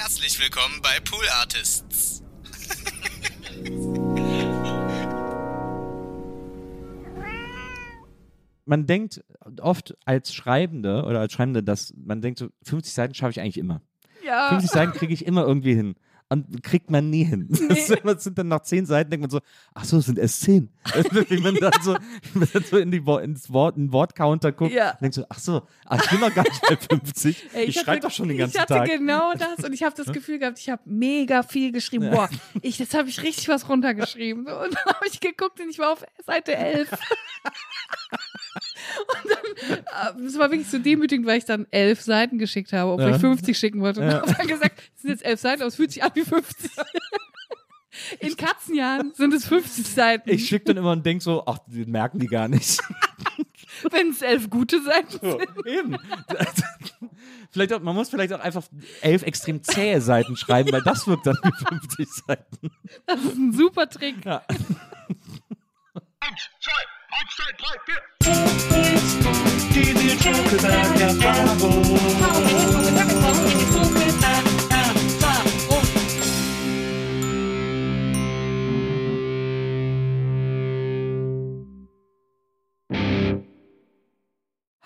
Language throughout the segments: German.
Herzlich willkommen bei Pool Artists. man denkt oft als Schreibende oder als Schreibende, dass man denkt, so 50 Seiten schaffe ich eigentlich immer. Ja. 50 Seiten kriege ich immer irgendwie hin. Und kriegt man nie hin. Das, das sind dann nach 10 Seiten, denkt man so, ach so, es sind erst 10. Wie man dann so, man dann so in die ins Wort, in den Wortcounter guckt Ja. denkt so, ach so, ach, ich bin noch gar nicht bei 50. Ey, ich hatte- schreibe doch schon den ganzen Ich hatte Tag. genau das und ich habe das Gefühl gehabt, ich habe mega viel geschrieben. Boah, ich, jetzt habe ich richtig was runtergeschrieben. Und dann habe ich geguckt und ich war auf Seite 11. und dann, äh, es war wirklich so demütigend, weil ich dann elf Seiten geschickt habe, obwohl Ja. ich 50 schicken wollte. Und Ja. habe dann gesagt, es sind jetzt elf Seiten, aber es fühlt sich an wie 50. In Katzenjahren sind es 50 Seiten, Ich schicke dann immer und denke so, ach, die merken die gar nicht. wenn es elf gute Seiten So, sind. eben. vielleicht auch, man muss vielleicht auch einfach elf extrem zähe Seiten schreiben, weil das wirkt dann wie 50 Seiten. Das ist ein super Trick. Ja. Outside pipe beer. Did you talk about your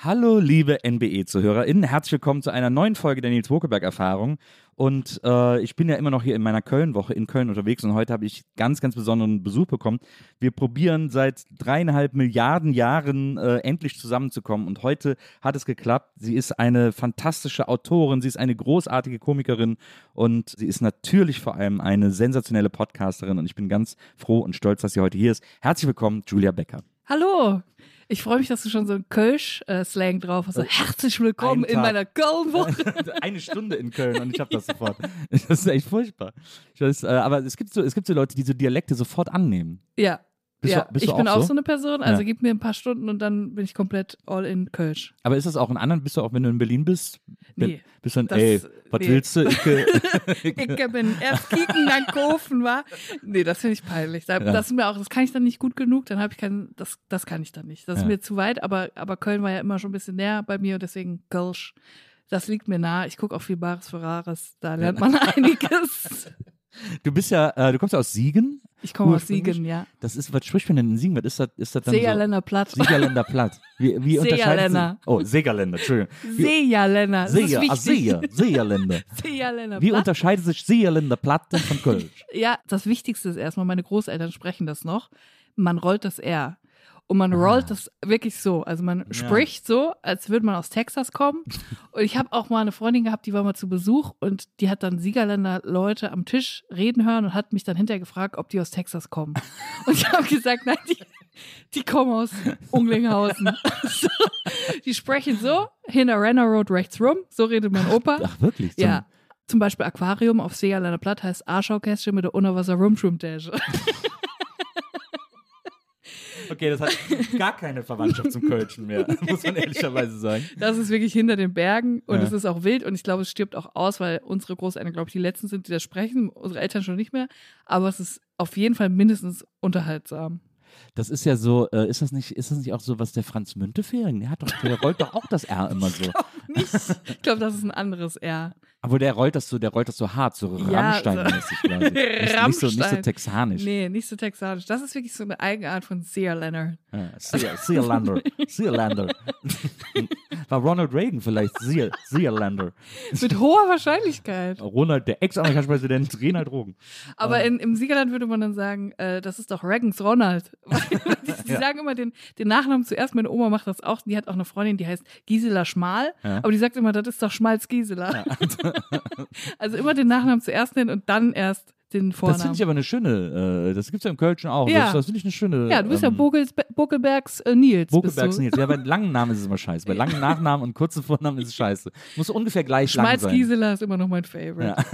Hallo, liebe NBE-ZuhörerInnen. Herzlich willkommen zu einer neuen Folge der Nils Wokelberg-Erfahrung. Und äh, ich bin ja immer noch hier in meiner Köln-Woche in Köln unterwegs und heute habe ich ganz, ganz besonderen Besuch bekommen. Wir probieren seit dreieinhalb Milliarden Jahren äh, endlich zusammenzukommen und heute hat es geklappt. Sie ist eine fantastische Autorin, sie ist eine großartige Komikerin und sie ist natürlich vor allem eine sensationelle Podcasterin und ich bin ganz froh und stolz, dass sie heute hier ist. Herzlich willkommen, Julia Becker. Hallo. Ich freue mich, dass du schon so einen Kölsch-Slang drauf hast. So, herzlich willkommen in meiner Köln-Woche. eine Stunde in Köln und ich habe das sofort. Das ist echt furchtbar. Ich weiß, äh, aber es gibt, so, es gibt so Leute, die so Dialekte sofort annehmen. Ja. Bist ja. du- bist ich du bin auch auch so? so eine Person, also Ja. gib mir ein paar Stunden und dann bin ich komplett all in Kölsch. Aber ist das auch in anderen? Bist du auch, wenn du in Berlin bist? Nee, Bist du dann, das- ey, was nee. willst du? Ich, Ich bin erst kicken, dann kaufen, war. Nee, das finde ich peinlich. Da, Ja. Das ist mir auch, das kann ich dann nicht gut genug, dann habe ich keinen, das, das kann ich dann nicht. Das ist mir zu weit, aber, aber Köln war ja immer schon ein bisschen näher bei mir und deswegen Kölsch. Das liegt mir nah. Ich gucke auch viel Bares für Rares. Da lernt man einiges. Du bist ja, äh, du kommst ja aus Siegen. Ich komme aus? Siegen, ja. Das ist, was spricht man denn in Siegen? Was ist das, ist das dann Seerländer Platt. so? Siegerländer Platt. Wie, wie sich- Oh, Segerländer, Entschuldigung. Ist Seer, ah, wichtig. Seer, Seerländer. Seerländer Wie Platt. unterscheidet sich Seerländer Platt von Köln? Ja, das Wichtigste ist erstmal, meine Großeltern sprechen das noch. Man rollt das R. Und man rollt das wirklich so. Also man spricht so, als würde man aus Texas kommen. Und ich habe auch mal eine Freundin gehabt, die war mal zu Besuch und die hat dann Siegerländer Leute am Tisch reden hören und hat mich dann hinterher gefragt, ob die aus Texas kommen. Und ich habe gesagt, nein, die, die kommen aus Unglinghausen. so, die sprechen so, hinter Renner Road rechts rum, so redet mein Opa. Ach, wirklich? So- Ja. Zum Beispiel Aquarium auf Seeerländer Platt heißt Arschaukästchen mit der Unterwasser Rumschwimmtasche. Okay, das hat gar keine Verwandtschaft zum Kölschen mehr, muss man ehrlicherweise sagen. Das ist wirklich hinter den Bergen und Ja. es ist auch wild und ich glaube, es stirbt auch aus, weil unsere Großeltern, glaube ich, die letzten sind, die das sprechen, unsere Eltern schon nicht mehr. Aber es ist auf jeden Fall mindestens unterhaltsam. Das ist ja so, äh, ist das nicht, ist das nicht auch so, was der Franz Müntefering, der hat doch, der rollt doch auch das R immer so. Nicht. Ich glaube, das ist ein anderes R. Aber der rollt das so, der rollt das so hart, so Ja, Rammstein-mäßig quasi. Nicht, nicht, so, nicht so Rammstein. texanisch. Nee, nicht so texanisch. Das ist wirklich so eine Eigenart von Seerländer. Ja, Sea- Seerlander, Seerlander. War Ronald Reagan vielleicht Seal, Sealander. Mit hoher Wahrscheinlichkeit. Ronald, der Ex-Amerikanischer Präsident, Renald Rogen. Aber in, im Siegerland würde man dann sagen, äh, das ist doch Reagans Ronald. die die Ja. sagen immer den, den Nachnamen zuerst. Meine Oma macht das auch. Die hat auch eine Freundin, die heißt Gisela Schmal. Ja. Aber die sagt immer, das ist doch Schmalz Gisela. also immer den Nachnamen zuerst nennen und dann erst den Das Vornamen. finde ich aber eine schöne, äh, das gibt's ja im Kölschen auch. Ja. Das, das finde ich eine schöne. ja, du bist ja ähm, Bogels, Buckelbergs äh, Nils. du. Nils. Ja, bei langen Namen ist es immer scheiße. Bei langen Nachnamen und kurzen Vornamen ist es scheiße. Muss ungefähr gleich lang Schmalz sein. Gisela ist immer noch mein Favorite.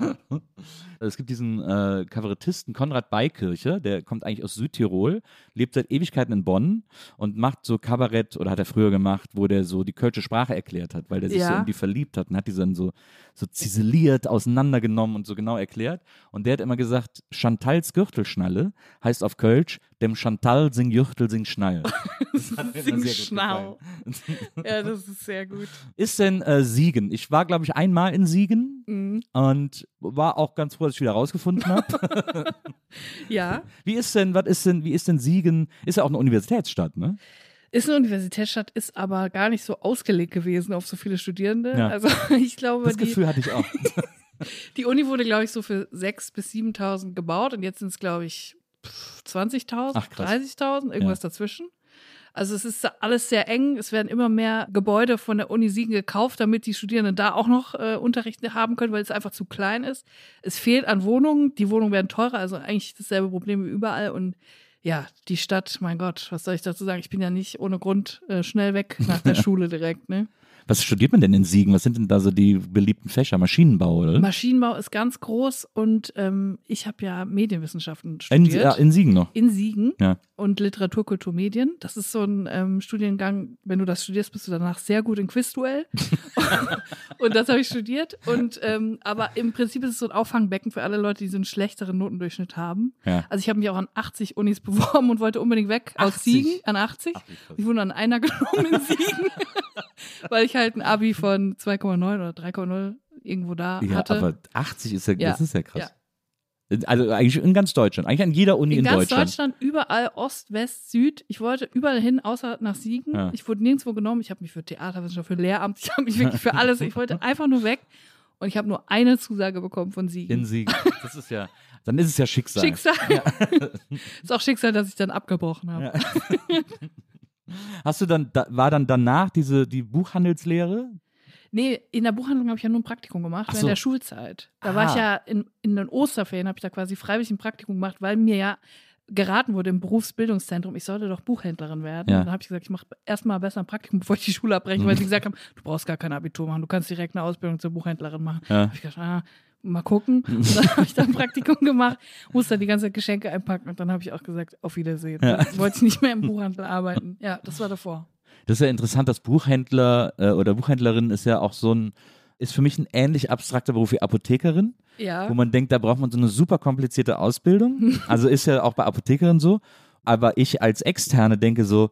Es gibt diesen äh, Kabarettisten Konrad Beikirche, der kommt eigentlich aus Südtirol, lebt seit Ewigkeiten in Bonn und macht so Kabarett, oder hat er früher gemacht, wo der so die kölsche Sprache erklärt hat, weil der sich so Ja. in die verliebt hat und hat die dann so, so ziseliert, auseinandergenommen und so genau erklärt. Und der hat immer gesagt, Chantals Gürtelschnalle heißt auf Kölsch, dem Chantal sing Jürtel sing Schnall. Sing Schnall. Ja, das ist sehr gut. Ist denn äh, Siegen? Ich war, glaube ich, einmal in Siegen Mhm. und war auch ganz froh, dass ich wieder rausgefunden habe. Ja. Wie ist denn, was ist denn, wie ist denn Siegen? Ist ja auch eine Universitätsstadt, ne? Ist eine Universitätsstadt, ist aber gar nicht so ausgelegt gewesen auf so viele Studierende. Ja. Also ich glaube, Das die, Gefühl hatte ich auch. die Uni wurde, glaube ich, so für 6.000 bis 7.000 gebaut und jetzt sind es, glaube ich, pff, 20.000, Ach, krass. 30.000, irgendwas dazwischen. Also es ist alles sehr eng. Es werden immer mehr Gebäude von der Uni Siegen gekauft, damit die Studierenden da auch noch äh, Unterricht haben können, weil es einfach zu klein ist. Es fehlt an Wohnungen. Die Wohnungen werden teurer, also eigentlich dasselbe Problem wie überall. Und ja, die Stadt, mein Gott, was soll ich dazu sagen? Ich bin ja nicht ohne Grund äh, schnell weg nach der Schule direkt. Ne? Was studiert man denn in Siegen? Was sind denn da so die beliebten Fächer? Maschinenbau, oder? Maschinenbau ist ganz groß und ähm, ich habe ja Medienwissenschaften in, studiert. ja, in Siegen noch. in Siegen Ja. und Literatur, Kultur, Medien. Das ist so ein ähm, Studiengang, wenn du das studierst, bist du danach sehr gut in Quizduell. und das habe ich studiert. Und ähm, aber im Prinzip ist es so ein Auffangbecken für alle Leute, die so einen schlechteren Notendurchschnitt haben. Ja. Also ich habe mich auch an 80 Unis beworben und wollte unbedingt weg 80? aus Siegen an 80. Ach, ich wurde an einer genommen in Siegen, weil ich halt ein Abi von 2,9 oder 3,0 irgendwo da Ja, hatte. aber 80 ist ja, Ja. das ist ja krass. Also eigentlich in ganz Deutschland, eigentlich an jeder Uni in, in ganz Deutschland. Deutschland. überall Ost, West, Süd. Ich wollte überall hin, außer nach Siegen. Ja. Ich wurde nirgendwo genommen. Ich habe mich für Theaterwissenschaft, für Lehramt, ich habe mich wirklich für alles. Ich wollte einfach nur weg. Und ich habe nur eine Zusage bekommen von Siegen. In Siegen. Das ist ja, dann ist es ja Schicksal. Schicksal. ist auch Schicksal, dass ich dann abgebrochen habe. Ja. Hast du dann, da, war dann danach diese, die Buchhandelslehre? Nee, in der Buchhandlung habe ich ja nur ein Praktikum gemacht, Ach während so. der Schulzeit. Da Ah. war ich ja in, in den Osterferien, habe ich da quasi freiwillig ein Praktikum gemacht, weil mir ja geraten wurde im Berufsbildungszentrum, ich sollte doch Buchhändlerin werden. Ja. Und dann habe ich gesagt, ich mache erstmal besser ein Praktikum, bevor ich die Schule abbreche, weil sie gesagt haben, du brauchst gar kein Abitur machen, du kannst direkt eine Ausbildung zur Buchhändlerin machen. Ja. Hab ich gedacht, ah, mal gucken. Und dann habe ich dann ein Praktikum gemacht, musste dann die ganze Zeit Geschenke einpacken und dann habe ich auch gesagt, auf Wiedersehen. Ja. Dann wollte ich nicht mehr im Buchhandel arbeiten. Ja, das war davor. Das ist ja interessant, dass Buchhändler äh, oder Buchhändlerin ist ja auch so ein, ist für mich ein ähnlich abstrakter Beruf wie Apothekerin, Ja. wo man denkt, da braucht man so eine super komplizierte Ausbildung. Also ist ja auch bei Apothekerin so. Aber ich als Externe denke so,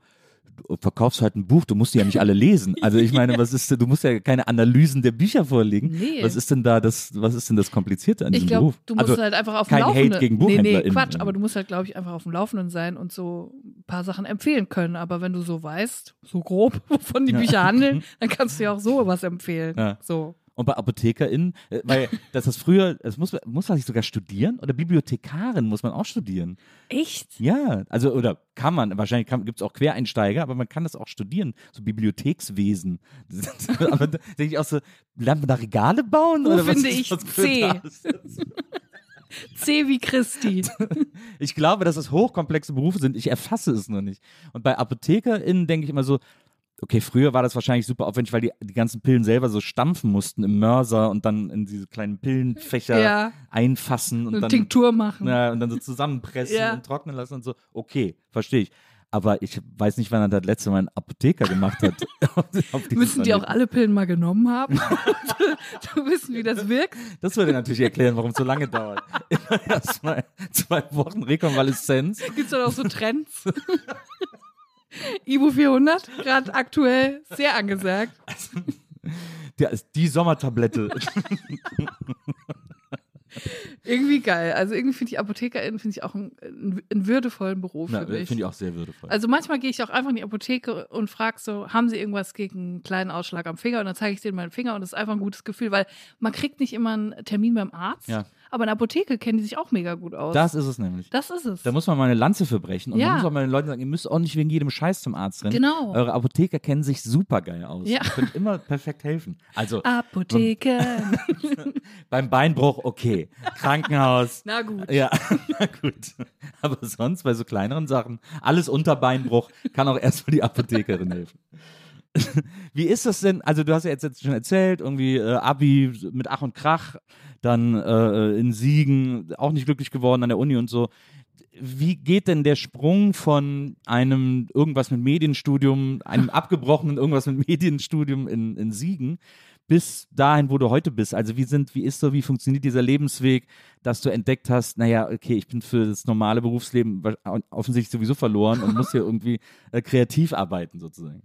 verkaufst halt ein Buch, du musst die ja nicht alle lesen. Also ich meine, was ist, du musst ja keine Analysen der Bücher vorlegen. Nee. Was ist denn da das, was ist denn das Komplizierte an Ich diesem glaube, Beruf? du musst also, halt einfach auf dem kein Laufenden. Hate gegen nee, nee, BuchhändlerInnen. Quatsch, aber du musst halt, glaube ich, einfach auf dem Laufenden sein und so ein paar Sachen empfehlen können. Aber wenn du so weißt, so grob, wovon die Bücher handeln, dann kannst du ja auch so was empfehlen. Ja. So. Und bei ApothekerInnen, äh, weil das ist früher, das muss, muss man sich sogar studieren oder Bibliothekarin muss man auch studieren. Echt? Ja, also oder kann man, wahrscheinlich gibt es auch Quereinsteiger, aber man kann das auch studieren, so Bibliothekswesen. aber da denke ich auch so, lernt man da Regale bauen? Wo oder was finde ist ich für C? C wie Christi. Ich glaube, dass es hochkomplexe Berufe sind, ich erfasse es nur nicht. Und bei ApothekerInnen denke ich immer so, okay, früher war das wahrscheinlich super aufwendig, weil die, die ganzen Pillen selber so stampfen mussten im Mörser und dann in diese kleinen Pillenfächer Ja. einfassen und Eine dann, Tinktur machen. ja, und dann so zusammenpressen Ja. und trocknen lassen und so. Okay, verstehe ich. Aber ich weiß nicht, wann er das letzte Mal einen Apotheker gemacht hat. Müssen die auch alle Pillen mal genommen haben? du wissen, wie das wirkt? Das würde natürlich erklären, warum es so lange dauert. Immer erst mal zwei Wochen Rekonvaleszenz. Gibt es dann auch so Trends? Ibu 400, gerade aktuell sehr angesagt. Der ist die Sommertablette. Irgendwie geil. Also irgendwie finde ich ApothekerInnen finde ich auch einen, einen würdevollen Beruf Na, für mich. Finde ich auch sehr würdevoll. Also manchmal gehe ich auch einfach in die Apotheke und frage so, haben sie irgendwas gegen einen kleinen Ausschlag am Finger? Und dann zeige ich denen meinen Finger und das ist einfach ein gutes Gefühl, weil man kriegt nicht immer einen Termin beim Arzt, Ja. Aber in der Apotheke kennen die sich auch mega gut aus. das ist es nämlich. das ist es. Da muss man mal eine Lanze für brechen. Und Ja. man muss auch mal den Leuten sagen, ihr müsst auch nicht wegen jedem Scheiß zum Arzt rennen. Genau. Eure Apotheker kennen sich super geil aus. Ja. Ihr könnt immer perfekt helfen. Also Apotheke. beim Beinbruch, okay. Krankenhaus. Na gut. Ja, na gut. Aber sonst bei so kleineren Sachen, alles unter Beinbruch, kann auch erstmal die Apothekerin helfen. Wie ist das denn? Also, du hast ja jetzt, jetzt schon erzählt, irgendwie äh, Abi mit Ach und Krach, dann äh, in Siegen, auch nicht glücklich geworden an der Uni und so. Wie geht denn der Sprung von einem irgendwas mit Medienstudium, einem abgebrochenen irgendwas mit Medienstudium in, in Siegen, bis dahin, wo du heute bist? Also wie sind, wie ist so, wie funktioniert dieser Lebensweg, dass du entdeckt hast, naja, okay, ich bin für das normale Berufsleben offensichtlich sowieso verloren und muss hier irgendwie äh, kreativ arbeiten sozusagen.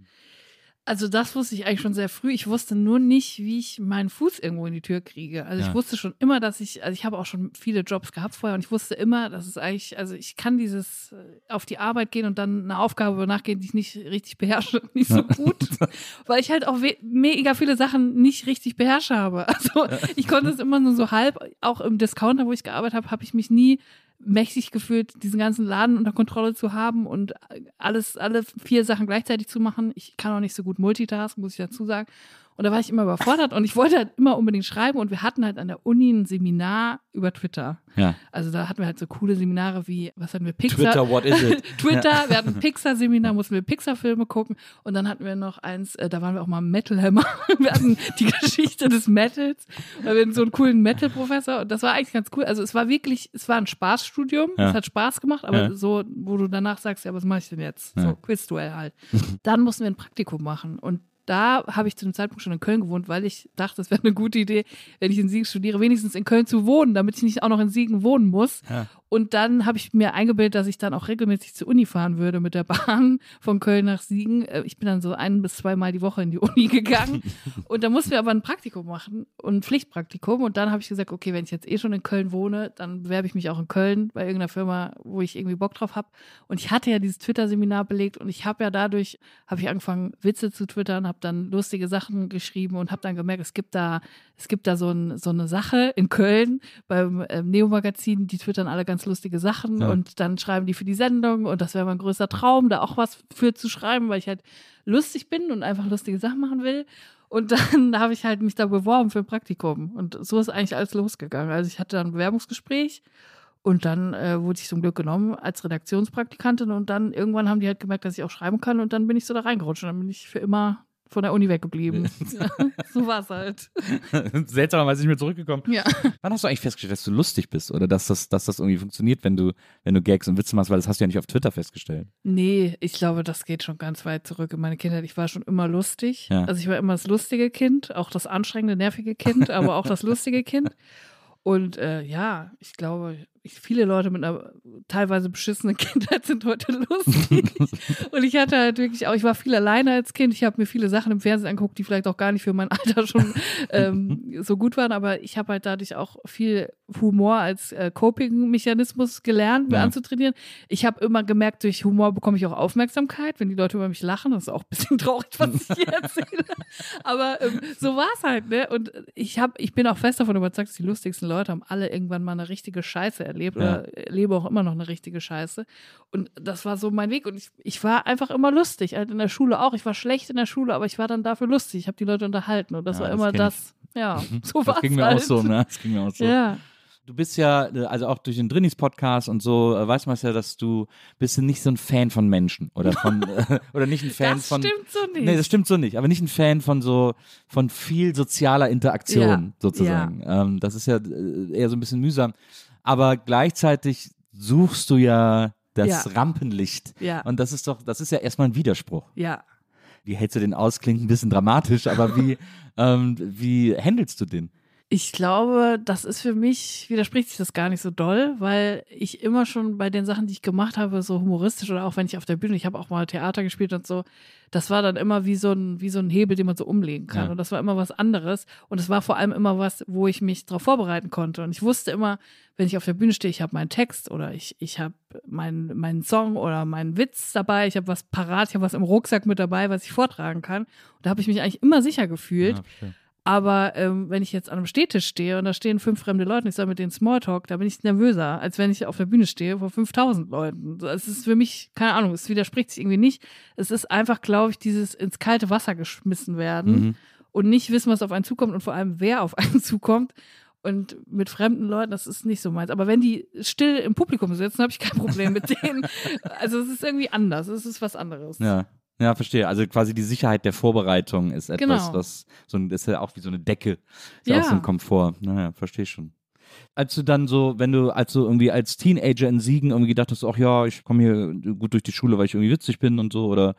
Also das wusste ich eigentlich schon sehr früh. Ich wusste nur nicht, wie ich meinen Fuß irgendwo in die Tür kriege. Also Ja. ich wusste schon immer, dass ich, also ich habe auch schon viele Jobs gehabt vorher und ich wusste immer, dass es eigentlich, also ich kann dieses äh, auf die Arbeit gehen und dann eine Aufgabe nachgehen, die ich nicht richtig beherrsche, nicht so gut, weil ich halt auch mega viele Sachen nicht richtig beherrsche habe. Also ich konnte es immer nur so halb, auch im Discounter, wo ich gearbeitet habe, habe ich mich nie mächtig gefühlt, diesen ganzen Laden unter Kontrolle zu haben und alles, alle vier Sachen gleichzeitig zu machen. Ich kann auch nicht so gut multitasken, muss ich dazu sagen. Und da war ich immer überfordert und ich wollte halt immer unbedingt schreiben und wir hatten halt an der Uni ein Seminar über Twitter. Ja. Also da hatten wir halt so coole Seminare wie, was hatten wir, Pixar. Twitter, what is it? Twitter, wir hatten ein Pixar-Seminar, mussten wir Pixar-Filme gucken und dann hatten wir noch eins, äh, da waren wir auch mal Metal Hammer. Wir hatten die Geschichte des Metals, weil wir hatten so einen coolen Metal-Professor und das war eigentlich ganz cool. Also es war wirklich, es war ein Spaßstudium, Ja. es hat Spaß gemacht, aber Ja. so, wo du danach sagst, ja, was mache ich denn jetzt? Ja. So, Quizduell halt. Dann mussten wir ein Praktikum machen und da habe ich zu dem Zeitpunkt schon in Köln gewohnt, weil ich dachte, es wäre eine gute Idee, wenn ich in Siegen studiere, wenigstens in Köln zu wohnen, damit ich nicht auch noch in Siegen wohnen muss. Ja. Und dann habe ich mir eingebildet, dass ich dann auch regelmäßig zur Uni fahren würde mit der Bahn von Köln nach Siegen. Äh, Ich bin dann so ein bis zweimal die Woche in die Uni gegangen. Und da mussten wir aber ein Praktikum machen und ein Pflichtpraktikum. Und dann habe ich gesagt, okay, wenn ich jetzt eh schon in Köln wohne, dann bewerbe ich mich auch in Köln bei irgendeiner Firma, wo ich irgendwie Bock drauf habe. Und ich hatte ja dieses Twitter-Seminar belegt und ich habe ja dadurch, habe ich angefangen, Witze zu twittern, habe dann lustige Sachen geschrieben und habe dann gemerkt, es gibt da, es gibt da so, ein, so eine Sache in Köln beim ähm, Neo-Magazin, die twittern alle ganz lustige Sachen Ja. und dann schreiben die für die Sendung und das wäre mein größter Traum, da auch was für zu schreiben, weil ich halt lustig bin und einfach lustige Sachen machen will. Und dann habe ich halt mich da beworben für ein Praktikum. Und so ist eigentlich alles losgegangen. Also ich hatte dann ein Bewerbungsgespräch und dann äh, wurde ich zum Glück genommen als Redaktionspraktikantin und dann irgendwann haben die halt gemerkt, dass ich auch schreiben kann und dann bin ich so da reingerutscht und dann bin ich für immer von der Uni weggeblieben. ja, so war es halt. Seltsamerweise nicht mehr zurückgekommen. Ja. Wann hast du eigentlich festgestellt, dass du lustig bist oder dass das, dass das irgendwie funktioniert, wenn du, wenn du Gags und Witze machst, weil das hast du ja nicht auf Twitter festgestellt. Nee, ich glaube, das geht schon ganz weit zurück in meine Kindheit. Ich war schon immer lustig. Ja. Also ich war immer das lustige Kind, auch das anstrengende, nervige Kind, aber auch das lustige Kind. Und äh, ja, ich glaube, viele Leute mit einer teilweise beschissenen Kindheit sind heute lustig. und ich hatte halt wirklich auch, ich war viel alleine als Kind. Ich habe mir viele Sachen im Fernsehen angeguckt, die vielleicht auch gar nicht für mein Alter schon ähm, so gut waren. Aber ich habe halt dadurch auch viel Humor als äh, Coping-Mechanismus gelernt, mir Ja. anzutrainieren. Ich habe immer gemerkt, durch Humor bekomme ich auch Aufmerksamkeit, wenn die Leute über mich lachen. Das ist auch ein bisschen traurig, was ich hier erzähle. Aber ähm, so war es halt, ne? Und ich habe, ich bin auch fest davon überzeugt, dass die lustigsten Leute haben alle irgendwann mal eine richtige Scheiße erlebt Ja. oder erlebe auch immer noch eine richtige Scheiße. Und das war so mein Weg. Und ich, ich war einfach immer lustig, halt in der Schule auch. Ich war schlecht in der Schule, aber ich war dann dafür lustig. Ich habe die Leute unterhalten und das Ja, war das immer das. Ja, so war Das es ging mir halt. auch so, ne? Das ging mir auch so. Ja. Du bist ja, äh, also auch durch den Drinnies-Podcast und so, äh, weiß man ja, dass du bist nicht so ein Fan von Menschen oder von, äh, oder nicht ein Fan Das von. stimmt so nicht. Nee, das stimmt so nicht, aber nicht ein Fan von so, von viel sozialer Interaktion Ja, sozusagen. Ähm, das ist ja äh, eher so ein bisschen mühsam. Aber gleichzeitig suchst du ja das Ja. Rampenlicht. Ja. Und das ist doch, das ist ja erstmal ein Widerspruch. Ja. Wie hältst du den aus? Klingt ein bisschen dramatisch, aber wie, ähm, wie handelst du den? Ich glaube, das ist für mich, widerspricht sich das gar nicht so doll, weil ich immer schon bei den Sachen, die ich gemacht habe, so humoristisch oder auch wenn ich auf der Bühne, ich habe auch mal Theater gespielt und so, das war dann immer wie so ein, wie so ein Hebel, den man so umlegen kann. Ja. Und das war immer was anderes. Und es war vor allem immer was, wo ich mich darauf vorbereiten konnte. Und ich wusste immer, wenn ich auf der Bühne stehe, ich habe meinen Text oder ich, ich habe meinen meinen Song oder meinen Witz dabei, ich habe was parat, ich habe was im Rucksack mit dabei, was ich vortragen kann. Und da habe ich mich eigentlich immer sicher gefühlt. Ja, verstehe. Aber ähm, wenn ich jetzt an einem Stehtisch stehe und da stehen fünf fremde Leute und ich soll mit denen Smalltalk, da bin ich nervöser, als wenn ich auf der Bühne stehe vor 5000 Leuten. Es ist für mich, keine Ahnung, es widerspricht sich irgendwie nicht. Es ist einfach, glaube ich, dieses ins kalte Wasser geschmissen werden Mhm. und nicht wissen, was auf einen zukommt und vor allem, wer auf einen zukommt. Und mit fremden Leuten, das ist nicht so meins. Aber wenn die still im Publikum sitzen, habe ich kein Problem mit denen. Also es ist irgendwie anders. Es ist was anderes. Ja. Ja, verstehe. Also quasi die Sicherheit der Vorbereitung ist etwas, Genau. was so ein, ist ja auch wie so eine Decke. Ist ja. Ja. auch so ein Komfort. Naja, verstehe schon. Als du dann so, wenn du als so irgendwie als Teenager in Siegen irgendwie gedacht hast, ach ja, ich komme hier gut durch die Schule, weil ich irgendwie witzig bin und so oder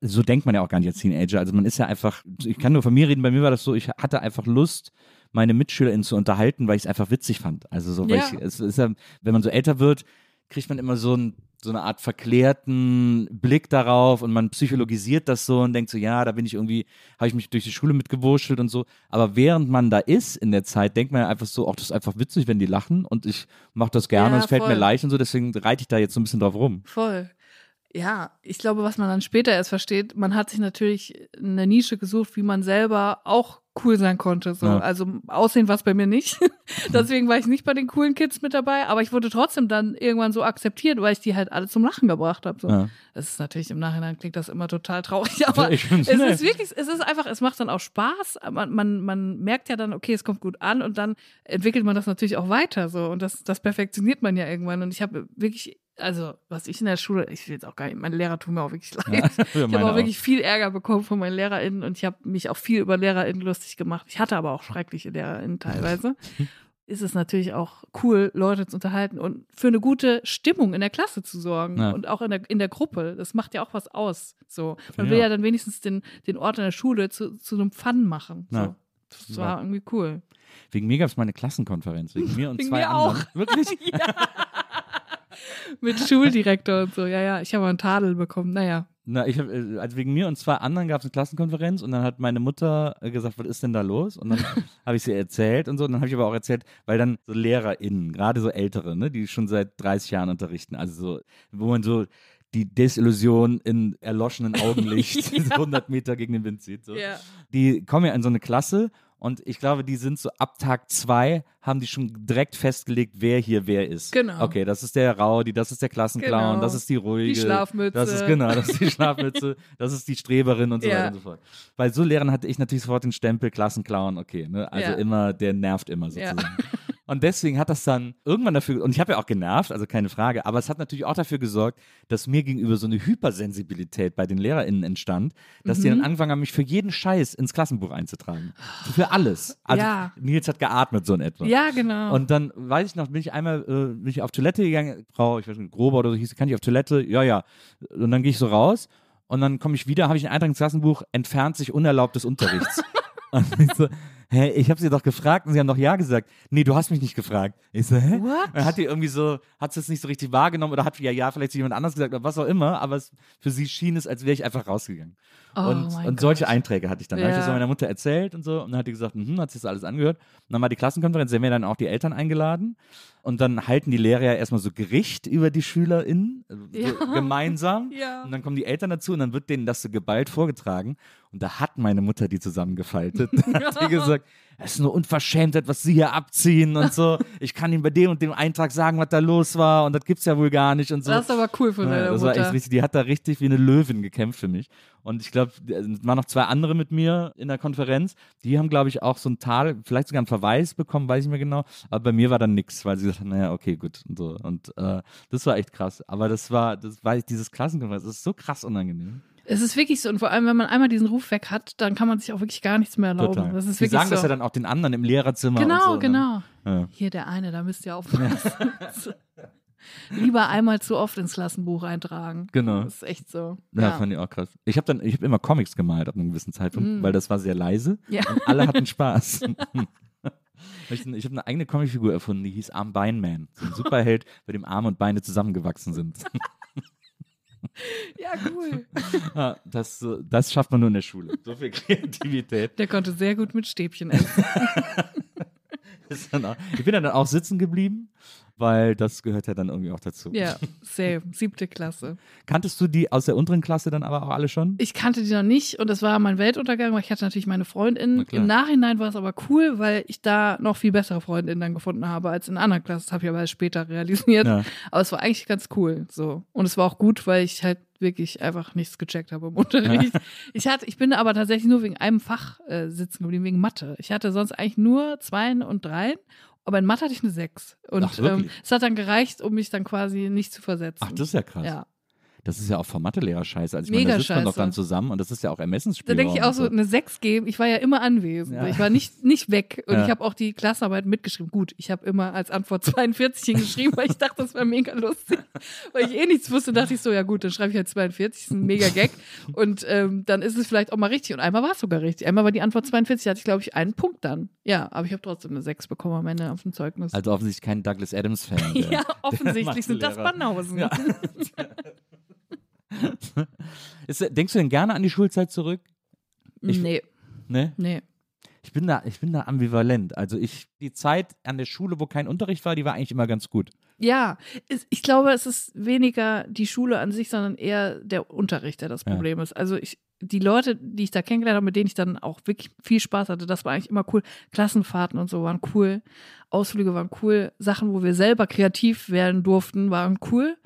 so denkt man ja auch gar nicht als Teenager. Also man ist ja einfach, ich kann nur von mir reden, bei mir war das so, ich hatte einfach Lust, meine MitschülerInnen zu unterhalten, weil ich es einfach witzig fand. Also so, weil Ja. ich, es ist ja, wenn man so älter wird, kriegt man immer so ein so eine Art verklärten Blick darauf und man psychologisiert das so und denkt so, ja, da bin ich irgendwie, habe ich mich durch die Schule mitgewurschtelt und so. Aber während man da ist in der Zeit, denkt man ja einfach so, ach, das ist einfach witzig, wenn die lachen und ich mache das gerne Ja, und es fällt mir leicht und so, deswegen reite ich da jetzt so ein bisschen drauf rum. Voll. Ja, ich glaube, was man dann später erst versteht, man hat sich natürlich eine Nische gesucht, wie man selber auch cool sein konnte. So. Ja. Also Aussehen war es bei mir nicht. Deswegen war ich nicht bei den coolen Kids mit dabei, aber ich wurde trotzdem dann irgendwann so akzeptiert, weil ich die halt alle zum Lachen gebracht habe. So. Ja. Das ist natürlich im Nachhinein klingt das immer total traurig, aber es ist wirklich, es ist einfach, es macht dann auch Spaß. Man, man, man merkt ja dann, okay, es kommt gut an und dann entwickelt man das natürlich auch weiter so und das, das perfektioniert man ja irgendwann. Und ich habe wirklich, also was ich in der Schule, ich will jetzt auch gar nicht, meine Lehrer tun mir auch wirklich leid. Ja, ich habe meine auch auch. wirklich viel Ärger bekommen von meinen LehrerInnen und ich habe mich auch viel über LehrerInnen lustig gemacht. Ich hatte aber auch schreckliche LehrerInnen teilweise. ist es natürlich auch cool, Leute zu unterhalten und für eine gute Stimmung in der Klasse zu sorgen Ja. und auch in der, in der Gruppe. Das macht ja auch was aus. So. Man Ja. will ja dann wenigstens den, den Ort in der Schule zu, zu einem Fun machen. So. Ja. Das war irgendwie cool. Wegen mir gab es mal eine Klassenkonferenz, wegen mir und Wegen zwei mir anderen. auch. Wirklich? Mit Schuldirektor und so. Ja, ja, ich habe einen Tadel bekommen. Naja. Na, ich hab, äh, also wegen mir und zwei anderen gab es eine Klassenkonferenz und dann hat meine Mutter äh, gesagt, was ist denn da los? Und dann habe ich sie erzählt und so. Und dann habe ich aber auch erzählt, weil dann so LehrerInnen, gerade so ältere, ne, die schon seit 30 Jahren unterrichten, also so, wo man so die Desillusion in erloschenen Augenlicht so 100 Meter gegen den Wind zieht. So. Ja. Die kommen ja in so eine Klasse und ich glaube, die sind so ab Tag zwei haben die schon direkt festgelegt, wer hier wer ist. Genau. Okay, das ist der Raudi, das ist der Klassenclown, Genau. das ist die ruhige. Die Schlafmütze. Das ist genau, das ist die Schlafmütze, das ist die Streberin und so Ja. weiter und so fort. Bei so Lehrern hatte ich natürlich sofort den Stempel Klassenclown, okay, ne? Also Ja. immer, der nervt immer Ja. Und deswegen hat das dann irgendwann dafür, und ich habe ja auch genervt, also keine Frage, aber es hat natürlich auch dafür gesorgt, dass mir gegenüber so eine Hypersensibilität bei den LehrerInnen entstand, dass Mhm. die dann angefangen haben, mich für jeden Scheiß ins Klassenbuch einzutragen. Für alles. Also Ja. Nils hat geatmet so in etwa. Ja, genau. Und dann weiß ich noch, bin ich einmal äh, bin ich auf Toilette gegangen, Frau, ich weiß nicht, Grober oder so hieß, kann ich auf Toilette? Ja, ja. Und dann gehe ich so raus und dann komme ich wieder, habe ich einen Eintrag ins Klassenbuch, entfernt sich unerlaubtes Unterrichts. und ich so, hä, ich habe sie doch gefragt und sie haben doch ja gesagt. Nee, du hast mich nicht gefragt. Ich so, hä? What? Dann hat die irgendwie so, hat sie es nicht so richtig wahrgenommen oder hat ja, ja, vielleicht jemand anders gesagt oder was auch immer, aber es, für sie schien es, als wäre ich einfach rausgegangen. Oh und und solche Gott. Einträge hatte ich dann. Dann habe ich das Ja. meiner Mutter erzählt und so. Und dann hat die gesagt, mhm, hat sich das alles angehört. Und dann war die Klassenkonferenz, da haben wir dann auch die Eltern eingeladen. Und dann halten die Lehrer ja erstmal so Gericht über die SchülerInnen, also so Ja. gemeinsam. Ja. Und dann kommen die Eltern dazu und dann wird denen das so geballt vorgetragen. Und da hat meine Mutter die zusammengefaltet. Da hat die gesagt, es ist nur Unverschämtheit, was sie hier abziehen und so. Ich kann ihnen bei dem und dem Eintrag sagen, was da los war. Und das gibt's ja wohl gar nicht und so. das ist aber cool von Ja, deiner das war echt Mutter. richtig. Die hat da richtig wie eine Löwin gekämpft für mich. Und ich glaube, es waren noch zwei andere mit mir in der Konferenz. Die haben, glaube ich, auch so ein Tal, vielleicht sogar einen Verweis bekommen, weiß ich mehr genau. Aber bei mir war dann nix, weil sie haben, naja, okay, gut. Und so. Und äh, das war echt krass. Aber das war, das war dieses Klassenkonferenz, das ist so krass unangenehm. Es ist wirklich so. Und vor allem, wenn man einmal diesen Ruf weg hat, dann kann man sich auch wirklich gar nichts mehr erlauben. Total. Das ist die sagen so. das ja dann auch den anderen im Lehrerzimmer. genau, so, ne? genau. Ja. Hier der eine, da müsst ihr aufpassen. Lieber einmal zu oft ins Klassenbuch eintragen. Genau. Das ist echt so. Ja, fand ich auch krass. Ich habe dann, ich habe immer Comics gemalt ab einem gewissen Zeitpunkt, Mm. weil das war sehr leise Ja. und alle hatten Spaß. Ich, ich habe eine eigene Comicfigur erfunden, die hieß Arm Beinman. So ein Superheld, bei dem Arme und Beine zusammengewachsen sind. Ja, cool. Ja, das, das schafft man nur in der Schule. So viel Kreativität. Der konnte sehr gut mit Stäbchen essen. Ich bin dann auch sitzen geblieben, weil das gehört ja dann irgendwie auch dazu. Ja, same. Siebte Klasse. Kanntest du die aus der unteren Klasse dann aber auch alle schon? Ich kannte die noch nicht und das war mein Weltuntergang, weil ich hatte natürlich meine Na Freundinnen. klar. Im Nachhinein war es aber cool, weil ich da noch viel bessere Freundinnen dann gefunden habe als in anderen Klassen. Das habe ich aber erst später realisiert. Ja. Aber es war eigentlich ganz cool. So. Und es war auch gut, weil ich halt wirklich einfach nichts gecheckt habe im Unterricht. Ich hatte, ich bin aber tatsächlich nur wegen einem Fach äh, sitzen geblieben, wegen Mathe. Ich hatte sonst eigentlich nur Zweien und Dreien, aber in Mathe hatte ich eine Sechs. Und Ach, ähm, es hat dann gereicht, um mich dann quasi nicht zu versetzen. Ach, das ist ja krass. ja. Das ist ja auch vom Mathelehrer scheiße. Also ich Mega meine, da sitzt man doch scheiße. dann zusammen und das ist ja auch Da Ermessensspielraum. denke ich auch so, eine 6 geben. Ich war ja immer anwesend. Ja. Ich war nicht, nicht weg. Und Ja. ich habe auch die Klassenarbeit mitgeschrieben. Gut, ich habe immer als Antwort 42 hingeschrieben, weil ich dachte, das wäre mega lustig. Weil ich eh nichts wusste, dachte ich so, ja gut, dann schreibe ich halt 42, ist ein mega Gag. Und ähm, dann ist es vielleicht auch mal richtig. Und einmal war es sogar richtig. Einmal war die Antwort 42, da hatte ich, glaube ich, einen Punkt dann. Ja, aber ich habe trotzdem eine 6 bekommen am Ende auf dem Zeugnis. Also offensichtlich kein Douglas Adams-Fan. ja, offensichtlich sind das. Banausen. Ja. Ist, denkst du denn gerne an die Schulzeit zurück? Ich- nee, Ne? nee. Ich bin da, ich bin da ambivalent. Also ich, die Zeit an der Schule, wo kein Unterricht war, die war eigentlich immer ganz gut. Ja, ich glaube, es ist weniger die Schule an sich, sondern eher der Unterricht, der das Ja. Problem ist. Also ich, die Leute, die ich da kennengelernt habe, mit denen ich dann auch wirklich viel Spaß hatte, das war eigentlich immer cool. Klassenfahrten und so waren cool. Ausflüge waren cool. Sachen, wo wir selber kreativ werden durften, waren cool.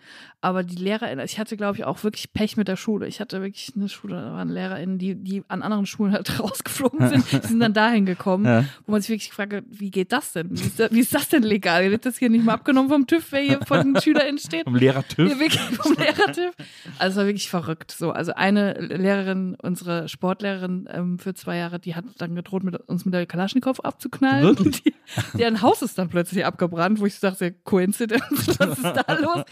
Aber die LehrerInnen, ich hatte, glaube ich, auch wirklich Pech mit der Schule. Ich hatte wirklich eine Schule, da waren LehrerInnen, die, die an anderen Schulen halt rausgeflogen sind. Die sind dann dahin gekommen, Ja. wo man sich wirklich gefragt hat, wie geht das denn? Wie ist das, wie ist das denn legal? Wird das hier nicht mal abgenommen vom TÜV, wer hier von den SchülerInnen steht? Vom Lehrer TÜV. Ja, wirklich vom Lehrertipp. Also es war wirklich verrückt. So, also eine Lehrerin, unsere Sportlehrerin ähm, für zwei Jahre, die hat dann gedroht, mit uns mit der Kalaschnikow abzuknallen. Wirklich? Die, deren Haus ist dann plötzlich abgebrannt, wo ich dachte, Coincidence, was ist da los?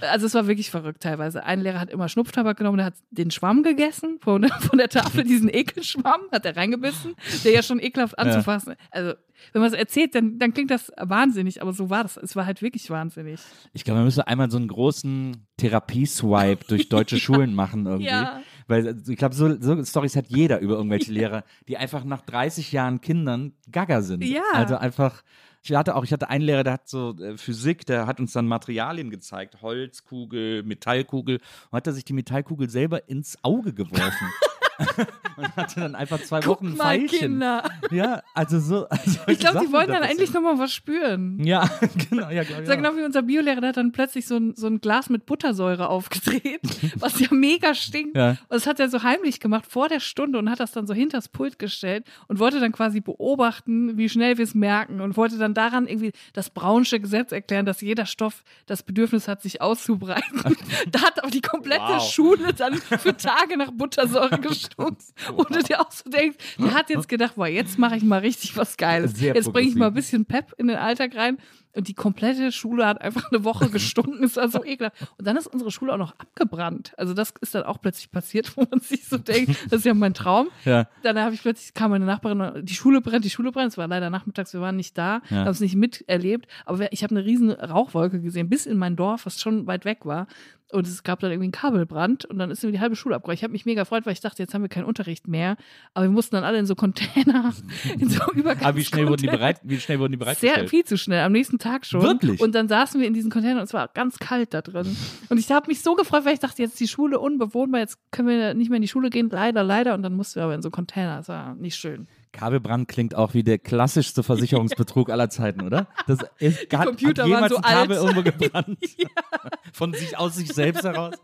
Also es war wirklich verrückt teilweise. Ein Lehrer hat immer Schnupftabak genommen, der hat den Schwamm gegessen von der, von der Tafel, diesen Ekelschwamm, hat er reingebissen, der ja schon ekelhaft anzufassen. Also wenn man es erzählt, dann, dann klingt das wahnsinnig, aber so war das. Es war halt wirklich wahnsinnig. Ich glaube, man müsste einmal so einen großen Therapieswipe durch deutsche Schulen machen irgendwie. Ja. Weil also, ich glaube, so, so Stories hat jeder über irgendwelche Lehrer, die einfach nach 30 Jahren Kindern gaga sind. Ja. Also einfach. Ich hatte auch, ich hatte einen Lehrer, der hat so äh, Physik, der hat uns dann Materialien gezeigt, Holzkugel, Metallkugel, und hat er sich die Metallkugel selber ins Auge geworfen. und hatte dann einfach zwei Guck Wochen mal, Pfeilchen. Kinder. Ja, also so. Also Ich glaube, die da dann endlich nochmal was spüren. Ja, genau, ja, genau. War genau wie unser Biolehrer, der hat dann plötzlich so ein, so ein Glas mit Buttersäure aufgedreht, was ja mega stinkt. Ja. Und das hat er so heimlich gemacht vor der Stunde und hat das dann so hinters Pult gestellt und wollte dann quasi beobachten, wie schnell wir es merken und wollte dann daran irgendwie das Braunsche Gesetz erklären, dass jeder Stoff das Bedürfnis hat, sich auszubreiten. da hat auch die komplette Wow. Schule dann für Tage nach Buttersäure gestunken. Und du dir auch so denkst, der hat jetzt gedacht, boah, jetzt mache ich mal richtig was Geiles. Sehr jetzt bringe ich mal ein bisschen Pep in den Alltag rein. Und die komplette Schule hat einfach eine Woche gestunken. Es war so ekelhaft. Und dann ist unsere Schule auch noch abgebrannt. Also das ist dann auch plötzlich passiert, wo man sich so denkt, das ist ja mein Traum. Ja. Dann habe ich plötzlich, kam meine Nachbarin, die Schule brennt, die Schule brennt. Es war leider nachmittags, wir waren nicht da, Ja. haben es nicht miterlebt. Aber ich habe eine riesen Rauchwolke gesehen, bis in mein Dorf, was schon weit weg war. Und es gab dann irgendwie einen Kabelbrand und dann ist mir die halbe Schule abgebrochen. Ich habe mich mega gefreut, weil ich dachte, jetzt haben wir keinen Unterricht mehr. Aber wir mussten dann alle in so Container, in so Übergangs Aber wie schnell wurden die bereit, wie schnell wurden die bereitgestellt? Sehr viel zu schnell, am nächsten Tag schon. Wirklich? Und dann saßen wir in diesen Containern und es war ganz kalt da drin. Und ich habe mich so gefreut, weil ich dachte, jetzt ist die Schule unbewohnbar, jetzt können wir nicht mehr in die Schule gehen, leider, leider. Und dann mussten wir aber in so Container. Das war nicht schön. Kabelbrand klingt auch wie der klassischste Versicherungsbetrug aller Zeiten, oder? Das ist, hat, Computer hat jemals so ein Kabel alt. irgendwo gebrannt? Von sich aus sich selbst heraus?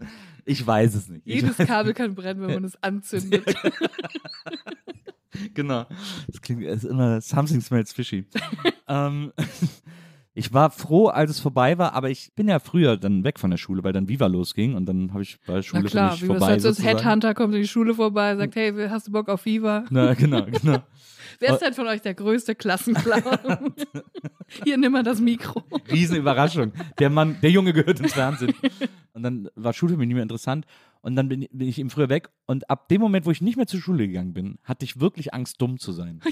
Ich weiß es nicht. Ich Jedes Kabel kann brennen, wenn man es anzündet. Genau. Das klingt ist immer something smells fishy. ähm, ich war froh, als es vorbei war, aber ich bin ja früher dann weg von der Schule, weil dann Viva losging und dann habe ich bei der Schule Na klar, für mich wie man vorbei. halt so sozusagen. Headhunter kommt in die Schule vorbei, sagt, hey, hast du Bock auf Viva? Na, genau, genau. Wer ist denn von euch der größte Klassenclown? Hier, nimm mal das Mikro. Riesenüberraschung. Der Mann, der Junge gehört ins Fernsehen. Und dann war Schule für mich nicht mehr interessant. Und dann bin, bin ich eben früher weg. Und ab dem Moment, wo ich nicht mehr zur Schule gegangen bin, hatte ich wirklich Angst, dumm zu sein.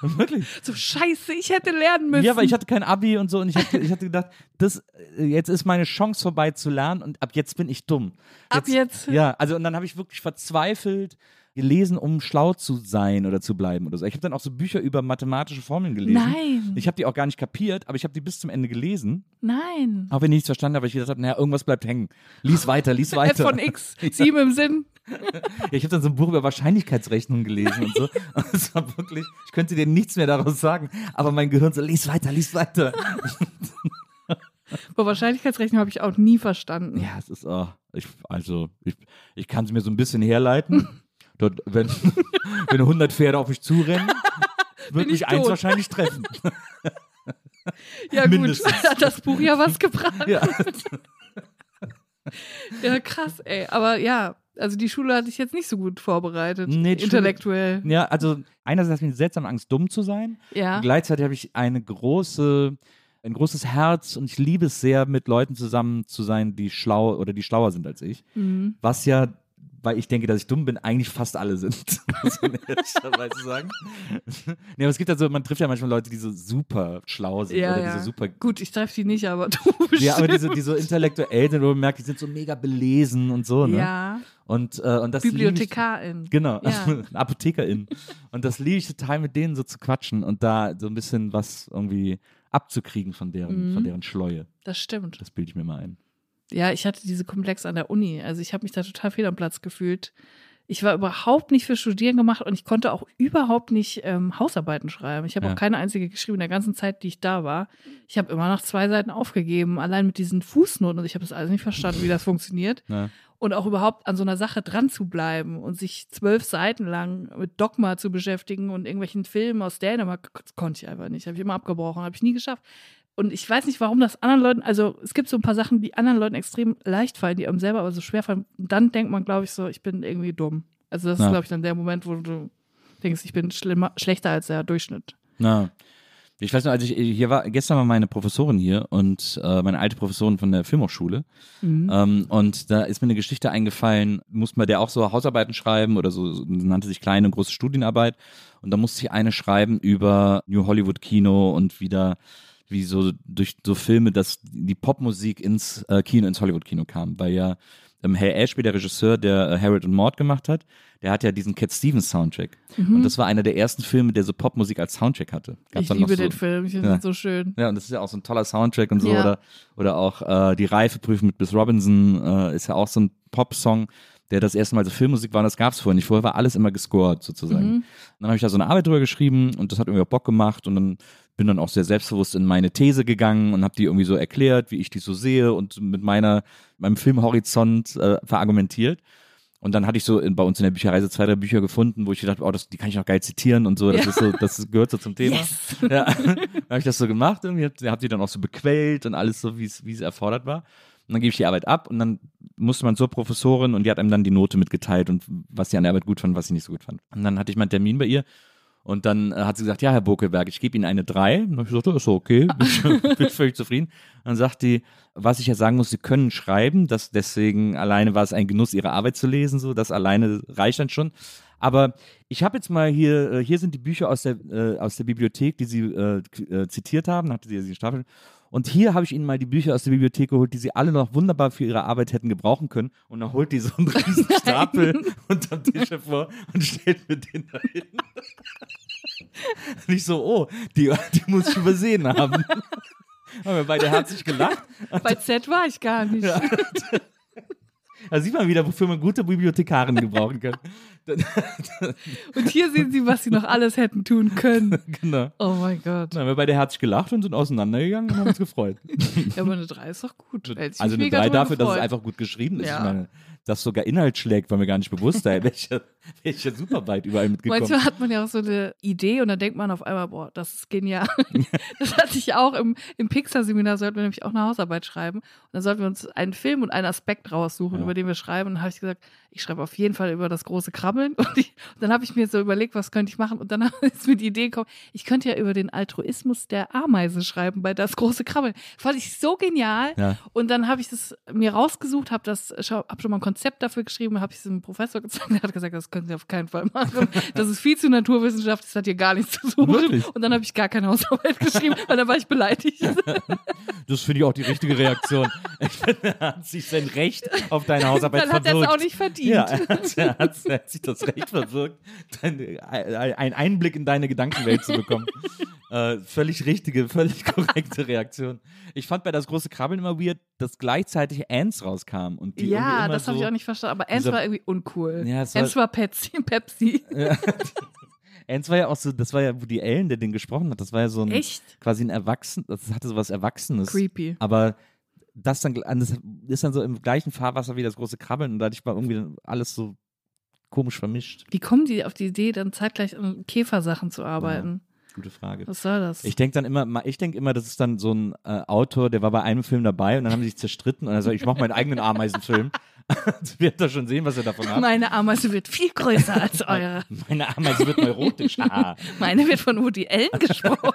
Wirklich. So scheiße, ich hätte lernen müssen. Ja, weil ich hatte kein Abi und so und ich hatte, ich hatte gedacht, das, äh, jetzt ist meine Chance vorbei zu lernen und ab jetzt bin ich dumm. Ab jetzt. Ja, also und dann habe ich wirklich verzweifelt gelesen, um schlau zu sein oder zu bleiben oder so. Ich habe dann auch so Bücher über mathematische Formeln gelesen. Nein. Ich habe die auch gar nicht kapiert, aber ich habe die bis zum Ende gelesen. Nein. Auch wenn ich nichts verstanden habe, weil ich gedacht habe, naja, irgendwas bleibt hängen. Lies weiter, lies F weiter. von X, sieben im Sinn. Ich habe dann so ein Buch über Wahrscheinlichkeitsrechnung gelesen und so. Und es war wirklich, ich könnte dir nichts mehr daraus sagen, aber mein Gehirn so, lies weiter, lies weiter. Bei Wahrscheinlichkeitsrechnung habe ich auch nie verstanden. Ja, es ist, oh, ich, also, ich, ich kann es mir so ein bisschen herleiten. Dort, wenn, wenn 100 Pferde auf mich zurennen, wird mich eins tot. wahrscheinlich treffen. Ja, gut, Mindestens. hat das Buch ja was gebracht. Ja. Ja, krass, ey. Aber ja, also die Schule hatte ich jetzt nicht so gut vorbereitet. Nee, die Schule- Intellektuell. ja, also einerseits habe ich eine seltsame Angst, dumm zu sein. Ja. Gleichzeitig habe ich eine große, ein großes Herz und ich liebe es sehr, mit Leuten zusammen zu sein, die schlau oder die schlauer sind als ich. Mhm. Was ja, weil ich denke, dass ich dumm bin, eigentlich fast alle sind. Muss man ehrlicherweise sagen. nee, aber es gibt ja so, man trifft ja manchmal Leute, die so super schlau sind Ja, oder die ja. so super Gut, ich treffe die nicht, aber du Ja, aber die bestimmt. so, die so intellektuell sind, wo man merkt, die sind so mega belesen und so, ne? Ja, Und, äh, und das liebe ich- Bibliothekarin. Genau, Ja. eine Apothekerin. Und das liebe ich total, mit denen so zu quatschen und da so ein bisschen was irgendwie abzukriegen von deren, Mhm. von deren Schleue. Das stimmt. Das bilde ich mir mal ein. Ja, ich hatte diese Komplex an der Uni. Also ich habe mich da total fehl am Platz gefühlt. Ich war überhaupt nicht für Studieren gemacht und ich konnte auch überhaupt nicht ähm, Hausarbeiten schreiben. Ich habe Ja. auch keine einzige geschrieben in der ganzen Zeit, die ich da war. Ich habe immer nach zwei Seiten aufgegeben, allein mit diesen Fußnoten. Und ich habe das alles nicht verstanden, wie das funktioniert. Ja. Und auch überhaupt an so einer Sache dran zu bleiben und sich zwölf Seiten lang mit Dogma zu beschäftigen und irgendwelchen Filmen aus Dänemark, konnte ich einfach nicht. Habe ich immer abgebrochen, habe ich nie geschafft. Und ich weiß nicht, warum das anderen Leuten, also es gibt so ein paar Sachen, die anderen Leuten extrem leicht fallen, die einem selber aber so schwer fallen. Und dann denkt man, glaube ich, so, ich bin irgendwie dumm. Also das Ja. ist, glaube ich, dann der Moment, wo du denkst, ich bin schlimmer, schlechter als der Durchschnitt. Na, ich weiß noch, als ich hier war, gestern war meine Professorin hier und äh, meine alte Professorin von der Filmhochschule. Mhm. Ähm, und da ist mir eine Geschichte eingefallen, musste man der auch so Hausarbeiten schreiben oder so, so nannte sich kleine und große Studienarbeit. Und da musste ich eine schreiben über New Hollywood Kino und wieder wie so durch so Filme, dass die Popmusik ins äh, Kino, ins Hollywood-Kino kam, weil ja ähm, Herr Ashby, der Regisseur, der äh, Harold und Maud gemacht hat, der hat ja diesen Cat Stevens Soundtrack. Und das war einer der ersten Filme, der so Popmusik als Soundtrack hatte. Gab's Mhm. ich liebe so, den Film, ich finde Ja. so schön. ja, und das ist ja auch so ein toller Soundtrack und so. Ja. Oder, oder auch äh, die Reifeprüfung mit Biss Robinson äh, ist ja auch so ein Pop-Song, der das erste Mal so Filmmusik war und das gab es vorher nicht. Vorher war alles immer gescored sozusagen. Mhm. Und dann habe ich da so eine Arbeit drüber geschrieben und das hat irgendwie auch Bock gemacht und dann bin dann auch sehr selbstbewusst in meine These gegangen und habe die irgendwie so erklärt, wie ich die so sehe und mit meiner meinem Filmhorizont äh, verargumentiert. Und dann hatte ich so in, bei uns in der Bücherei so zwei, drei Bücher gefunden, wo ich gedacht habe, oh, das, die kann ich noch geil zitieren und so. Das Ja. ist so, das gehört so zum Thema. Yes. Ja, dann habe ich das so gemacht, irgendwie hab, hab die dann auch so bequält und alles so, wie es wie es erfordert war. Und dann gebe ich die Arbeit ab und dann musste man zur Professorin und die hat einem dann die Note mitgeteilt und was sie an der Arbeit gut fand, was sie nicht so gut fand. Und dann hatte ich meinen Termin bei ihr und dann äh, hat sie gesagt, ja, Herr Bokelberg, ich gebe Ihnen eine 3. Und dann hab ich gesagt, ja, ist okay, bin, bin völlig zufrieden. Dann sagt die, was ich ja sagen muss, Sie können schreiben, das deswegen alleine war es ein Genuss, Ihre Arbeit zu lesen, so, das alleine reicht dann schon. Aber ich habe jetzt mal hier, äh, hier sind die Bücher aus der, äh, aus der Bibliothek, die Sie äh, äh, zitiert haben, hatte sie die Stapel. Und hier habe ich Ihnen mal die Bücher aus der Bibliothek geholt, die Sie alle noch wunderbar für Ihre Arbeit hätten gebrauchen können. Und dann holt die so einen riesen Stapel unterm Tisch hervor und stellt mir den da hin. Und ich so, oh, die, die muss ich übersehen haben. Haben wir beide herzlich gelacht. Bei Z war ich gar nicht. Da sieht man wieder, wofür man gute Bibliothekarin gebrauchen kann. Und hier sehen Sie, was Sie noch alles hätten tun können. genau. Oh mein Gott. Dann haben wir beide herzlich gelacht und sind auseinandergegangen und haben uns gefreut. Ja, aber eine 3 ist doch gut. Also eine mega 3 drüber dafür, dass es gefreut. einfach gut geschrieben ist. Ja. Ich meine, dass sogar Inhalt schlägt, war mir gar nicht bewusst. Da ich ja super weit überall mitgekommen. Manchmal hat man ja auch so eine Idee und dann denkt man auf einmal, boah, das ist genial. das hatte ich auch im, im Pixar-Seminar, sollten wir nämlich auch eine Hausarbeit schreiben. Und dann sollten wir uns einen Film und einen Aspekt raussuchen, Ja. über den wir schreiben. Und dann habe ich gesagt, ich schreibe auf jeden Fall über das große Krabbeln. Und, ich, und dann habe ich mir so überlegt, was könnte ich machen? Und dann ist mir die Idee gekommen, ich könnte ja über den Altruismus der Ameise schreiben bei das große Krabbeln. Fand ich so genial. Ja. Und dann habe ich das mir rausgesucht, habe das, habe schon mal ein Konzept dafür geschrieben, habe ich es dem Professor gezeigt. Der hat gesagt, das können Sie auf keinen Fall machen. Das ist viel zu Naturwissenschaft, das hat hier gar nichts zu suchen. Wirklich? Und dann habe ich gar keine Hausarbeit geschrieben, weil dann war ich beleidigt. Das finde ich auch die richtige Reaktion. Ich finde, er hat sich sein Recht auf deine Hausarbeit Dann hat er verwirkt. auch nicht verdient. Ja, er hat, er, hat, er hat sich das Recht verwirkt, einen Einblick in deine Gedankenwelt zu bekommen. äh, völlig richtige, völlig korrekte Reaktion. Ich fand bei das große Krabbeln immer weird, dass gleichzeitig Ants rauskam und die Ja, immer das so, habe ich auch nicht verstanden. Aber Ants war irgendwie uncool. Ja, es war- Ants war Pepsi. Pepsi. Ants war ja auch so, das war ja, wo die Ellen, der den gesprochen hat, das war ja so ein Echt? quasi ein Erwachsen, das hatte so was Erwachsenes. Creepy. Aber das dann das ist dann so im gleichen Fahrwasser wie das große Krabbeln und dadurch war irgendwie alles so komisch vermischt. Wie kommen die auf die Idee, dann zeitgleich an Käfersachen zu arbeiten? Gute Frage. Was soll das? Ich denke dann immer, ich denke immer, das ist dann so ein äh, Autor, der war bei einem Film dabei und dann haben sie sich zerstritten und er sagt, ich mache meinen eigenen Ameisenfilm. Jetzt wird er schon sehen, was er davon hat. Meine Ameise wird viel größer als eure. Meine Ameise wird neurotisch. Ah. Meine wird von Woody Allen gesprochen.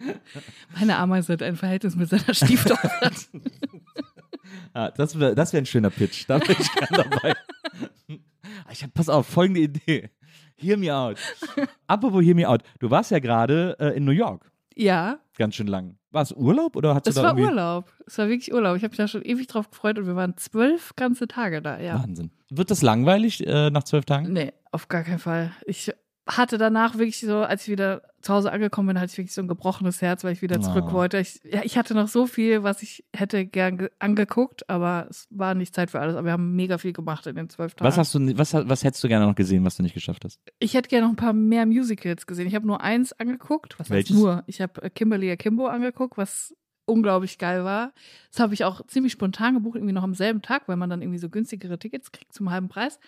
Meine Ameise hat ein Verhältnis mit seiner Stieftochter. Ah, das wäre das wär ein schöner Pitch. Da wäre ich gern dabei. Ich hab, pass auf, folgende Idee. Hear me out. Apropos Hear me out. Du warst ja gerade äh, in New York. Ja, Ganz schön lang. War es Urlaub oder hast es da war irgendwie... Urlaub. Es war wirklich Urlaub. Ich habe mich da schon ewig drauf gefreut und wir waren zwölf ganze Tage da, ja. Wahnsinn. Wird das langweilig äh, nach zwölf Tagen? Nee, auf gar keinen Fall. Ich hatte danach wirklich so, als ich wieder zu Hause angekommen bin, hatte ich wirklich so ein gebrochenes Herz, weil ich wieder zurück Oh. wollte. Ich, ja, ich hatte noch so viel, was ich hätte gern ge- angeguckt, aber es war nicht Zeit für alles. Aber wir haben mega viel gemacht in den zwölf Tagen. Was hast du, was, was hättest du gerne noch gesehen, was du nicht geschafft hast? ich hätte gerne noch ein paar mehr Musicals gesehen. Ich habe nur eins angeguckt. Was Welches? heißt nur? Ich habe äh, Kimberly Akimbo angeguckt, was unglaublich geil war. Das habe ich auch ziemlich spontan gebucht, irgendwie noch am selben Tag, weil man dann irgendwie so günstigere Tickets kriegt zum halben Preis.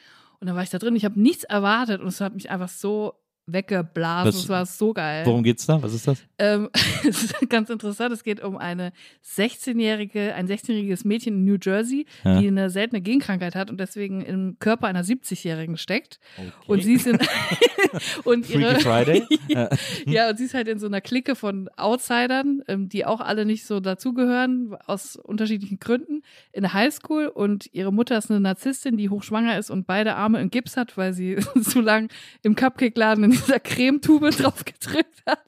Und dann war ich da drin. Ich habe nichts erwartet und es hat mich einfach so weggeblasen. Was- Es war so geil. Worum geht's da? Was ist das? Ähm, es ist ganz interessant. Es geht um eine 16-jährige, ein 16-jähriges Mädchen in New Jersey, Ja. die eine seltene Genkrankheit hat und deswegen im Körper einer 70-Jährigen steckt. Und sie ist in und ihre Friday? Ja, und sie ist halt in so einer Clique von Outsidern, ähm, die auch alle nicht so dazugehören, aus unterschiedlichen Gründen, in der Highschool. Und ihre Mutter ist eine Narzisstin, die hochschwanger ist und beide Arme in Gips hat, weil sie zu lang im Cupcake-Laden in dieser Cremetube drauf gedrückt hat.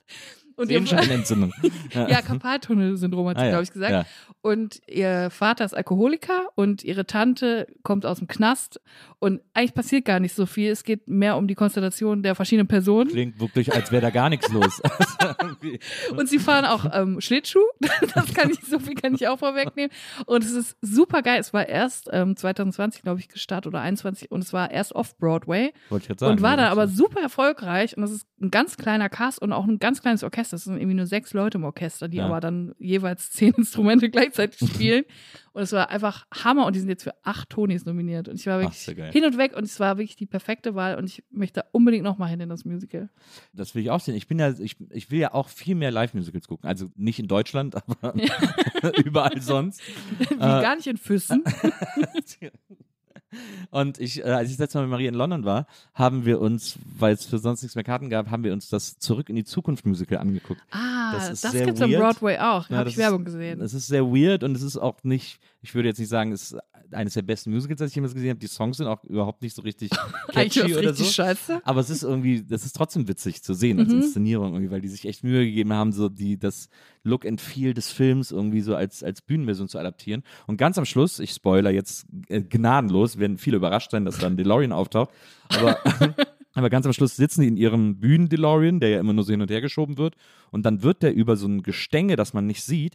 Und Sehenscheinentzündung. ja, Karpaltunnel-Syndrom hat sie, Ah, ja. glaube ich, gesagt. Ja. Und ihr Vater ist Alkoholiker und ihre Tante kommt aus dem Knast. Und eigentlich passiert gar nicht so viel. Es geht mehr um die Konstellation der verschiedenen Personen. Klingt wirklich, als wäre da gar nichts los. Also irgendwie- Und sie fahren auch ähm, Schlittschuh. Das kann ich, so viel kann ich auch vorwegnehmen. Und es ist super geil. Es war erst ähm, 2020, glaube ich, gestartet oder 21 und es war erst off-Broadway Wollte ich jetzt sagen. und war ja, dann das aber super erfolgreich. Und das ist ein ganz kleiner Cast und auch ein ganz kleines Orchester. Es sind irgendwie nur sechs Leute im Orchester, die Ja. aber dann jeweils zehn Instrumente gleichzeitig spielen. Und es war einfach Hammer und die sind jetzt für acht Tonys nominiert. Und ich war Ach, wirklich geil. hin und weg und es war wirklich die perfekte Wahl und ich möchte da unbedingt nochmal hin in das Musical. Das will ich auch sehen. Ich bin ja, ich, ich will ja auch viel mehr Live-Musicals gucken. Also nicht in Deutschland, aber überall sonst. Wie gar nicht in Füssen. Und ich, äh, als ich das letzte Mal mit Marie in London war, haben wir uns, weil es für sonst nichts mehr Karten gab, haben wir uns das Zurück in die Zukunft Musical angeguckt. Ah, Das das, sehr gibt's am. Broadway auch. Ja, Habe ich Werbung gesehen. Es ist sehr weird und es ist auch nicht, ich würde jetzt nicht sagen, es ist eines der besten Musicals, das ich jemals gesehen habe. Die Songs sind auch überhaupt nicht so richtig catchy oder so. scheiße. Aber es ist irgendwie, das ist trotzdem witzig zu sehen als Mhm. Inszenierung irgendwie, weil die sich echt Mühe gegeben haben, so die, das Look and Feel des Films irgendwie so als, als Bühnenversion zu adaptieren. Und ganz am Schluss, ich spoiler jetzt äh, gnadenlos, werden viele überrascht sein, dass dann DeLorean auftaucht. Aber, aber ganz am Schluss sitzen die in ihrem Bühnen-DeLorean, der ja immer nur so hin und her geschoben wird. Und dann wird der über so ein Gestänge, das man nicht sieht,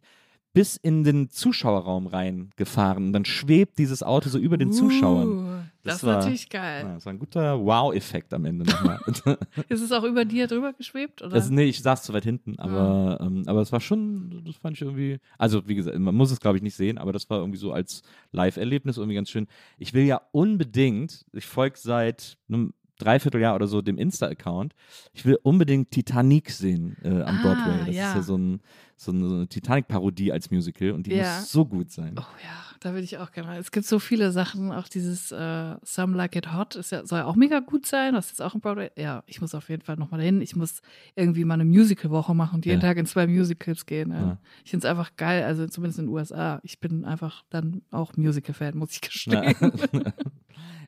bis in den Zuschauerraum reingefahren. Und dann schwebt dieses Auto so über den Zuschauern. Uh, das, ist war- natürlich geil. Ja, das war ein guter Wow-Effekt am Ende nochmal. Ist es auch über dir drüber geschwebt? Oder? Das, nee, ich saß zu weit hinten, aber, ähm, aber es war schon, das fand ich irgendwie, also wie gesagt, man muss es glaube ich nicht sehen, aber das war irgendwie so als Live-Erlebnis irgendwie ganz schön. Ich will ja unbedingt, ich folge seit einem Dreivierteljahr oder so dem Insta-Account. Ich will unbedingt Titanic sehen äh, am Ah, Broadway. Das ja. ist ja so, ein, so eine, so eine Titanic-Parodie als Musical und die Ja. muss so gut sein. Oh ja, da würde ich auch gerne. Es gibt so viele Sachen, auch dieses äh, Some Like It Hot ist ja, soll ja auch mega gut sein. Das ist auch ein Broadway. Ja, ich muss auf jeden Fall nochmal dahin. Ich muss irgendwie mal eine Musical-Woche machen und jeden. Tag in zwei Musicals gehen. Ich finde es einfach geil, also zumindest in den USA. Ich bin einfach dann auch Musical-Fan, muss ich gestehen.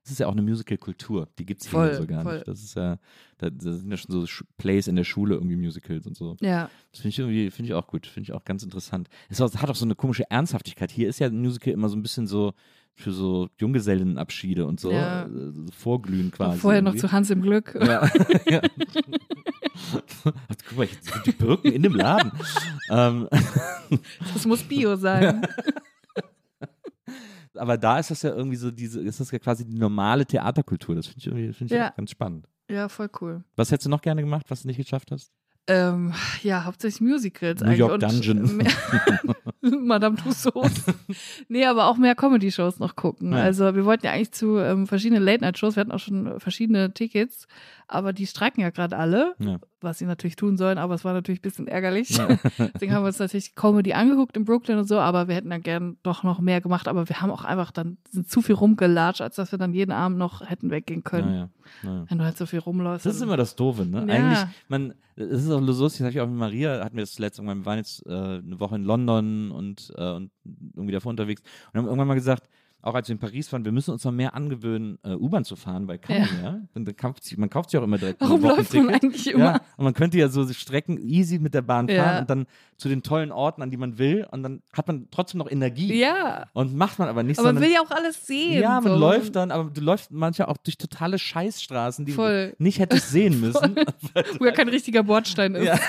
Es ist ja auch eine Musical-Kultur, die gibt es hier so gar voll. nicht. Das ist ja, da, da sind ja schon so Plays in der Schule, irgendwie Musicals und so. Ja, Das finde ich irgendwie, finde ich auch gut, finde ich auch ganz interessant. Es hat auch so eine komische Ernsthaftigkeit. Hier ist ja ein Musical immer so ein bisschen so für so Junggesellenabschiede und so, Ja. äh, vorglühen quasi. vorher noch irgendwie. zu Hans im Glück. Ja. ja. Guck mal, sind die Birken in dem Laden. ähm, Das muss Bio sein. aber da ist das ja irgendwie so diese, ist das ja quasi die normale Theaterkultur. Das finde ich irgendwie finde ich Ja. ganz spannend. Ja, voll cool. Was hättest du noch gerne gemacht, was du nicht geschafft hast? Ähm, ja, hauptsächlich Musicals New eigentlich. York Dungeon. mehr- Madame Tussauds. nee, aber auch mehr Comedy-Shows noch gucken. Ja. Also wir wollten ja eigentlich zu ähm, verschiedenen Late-Night-Shows, wir hatten auch schon verschiedene Tickets, aber die streiken ja gerade alle, Ja. was sie natürlich tun sollen, aber es war natürlich ein bisschen ärgerlich. Ja. Deswegen haben wir uns natürlich Comedy angeguckt in Brooklyn und so, aber wir hätten dann gern doch noch mehr gemacht, aber wir haben auch einfach dann sind zu viel rumgelatscht, als dass wir dann jeden Abend noch hätten weggehen können. Naja. Wenn du halt so viel rumläufst. Das ist immer das Doofe, ne? Ja. Eigentlich, man, es ist auch lustig, das habe ich auch mit Maria, hatten wir das zuletzt irgendwann, wir waren jetzt äh, eine Woche in London und, äh, und irgendwie davor unterwegs und haben irgendwann mal gesagt, auch als wir in Paris waren, wir müssen uns noch mehr angewöhnen, äh, U-Bahn zu fahren, weil kann Ja. man ja. Dann kauft sich, man kauft sich auch immer direkt Warum läuft man eigentlich immer? Ja, und man könnte ja so Strecken easy mit der Bahn fahren Ja. und dann zu den tollen Orten, an die man will und dann hat man trotzdem noch Energie. Ja, Und macht man aber nicht, aber man will ja auch alles sehen. ja, man so. läuft dann, aber du läufst manchmal auch durch totale Scheißstraßen, die Voll. du nicht hättest sehen müssen. Wo ja kein richtiger Bordstein ist. Ja,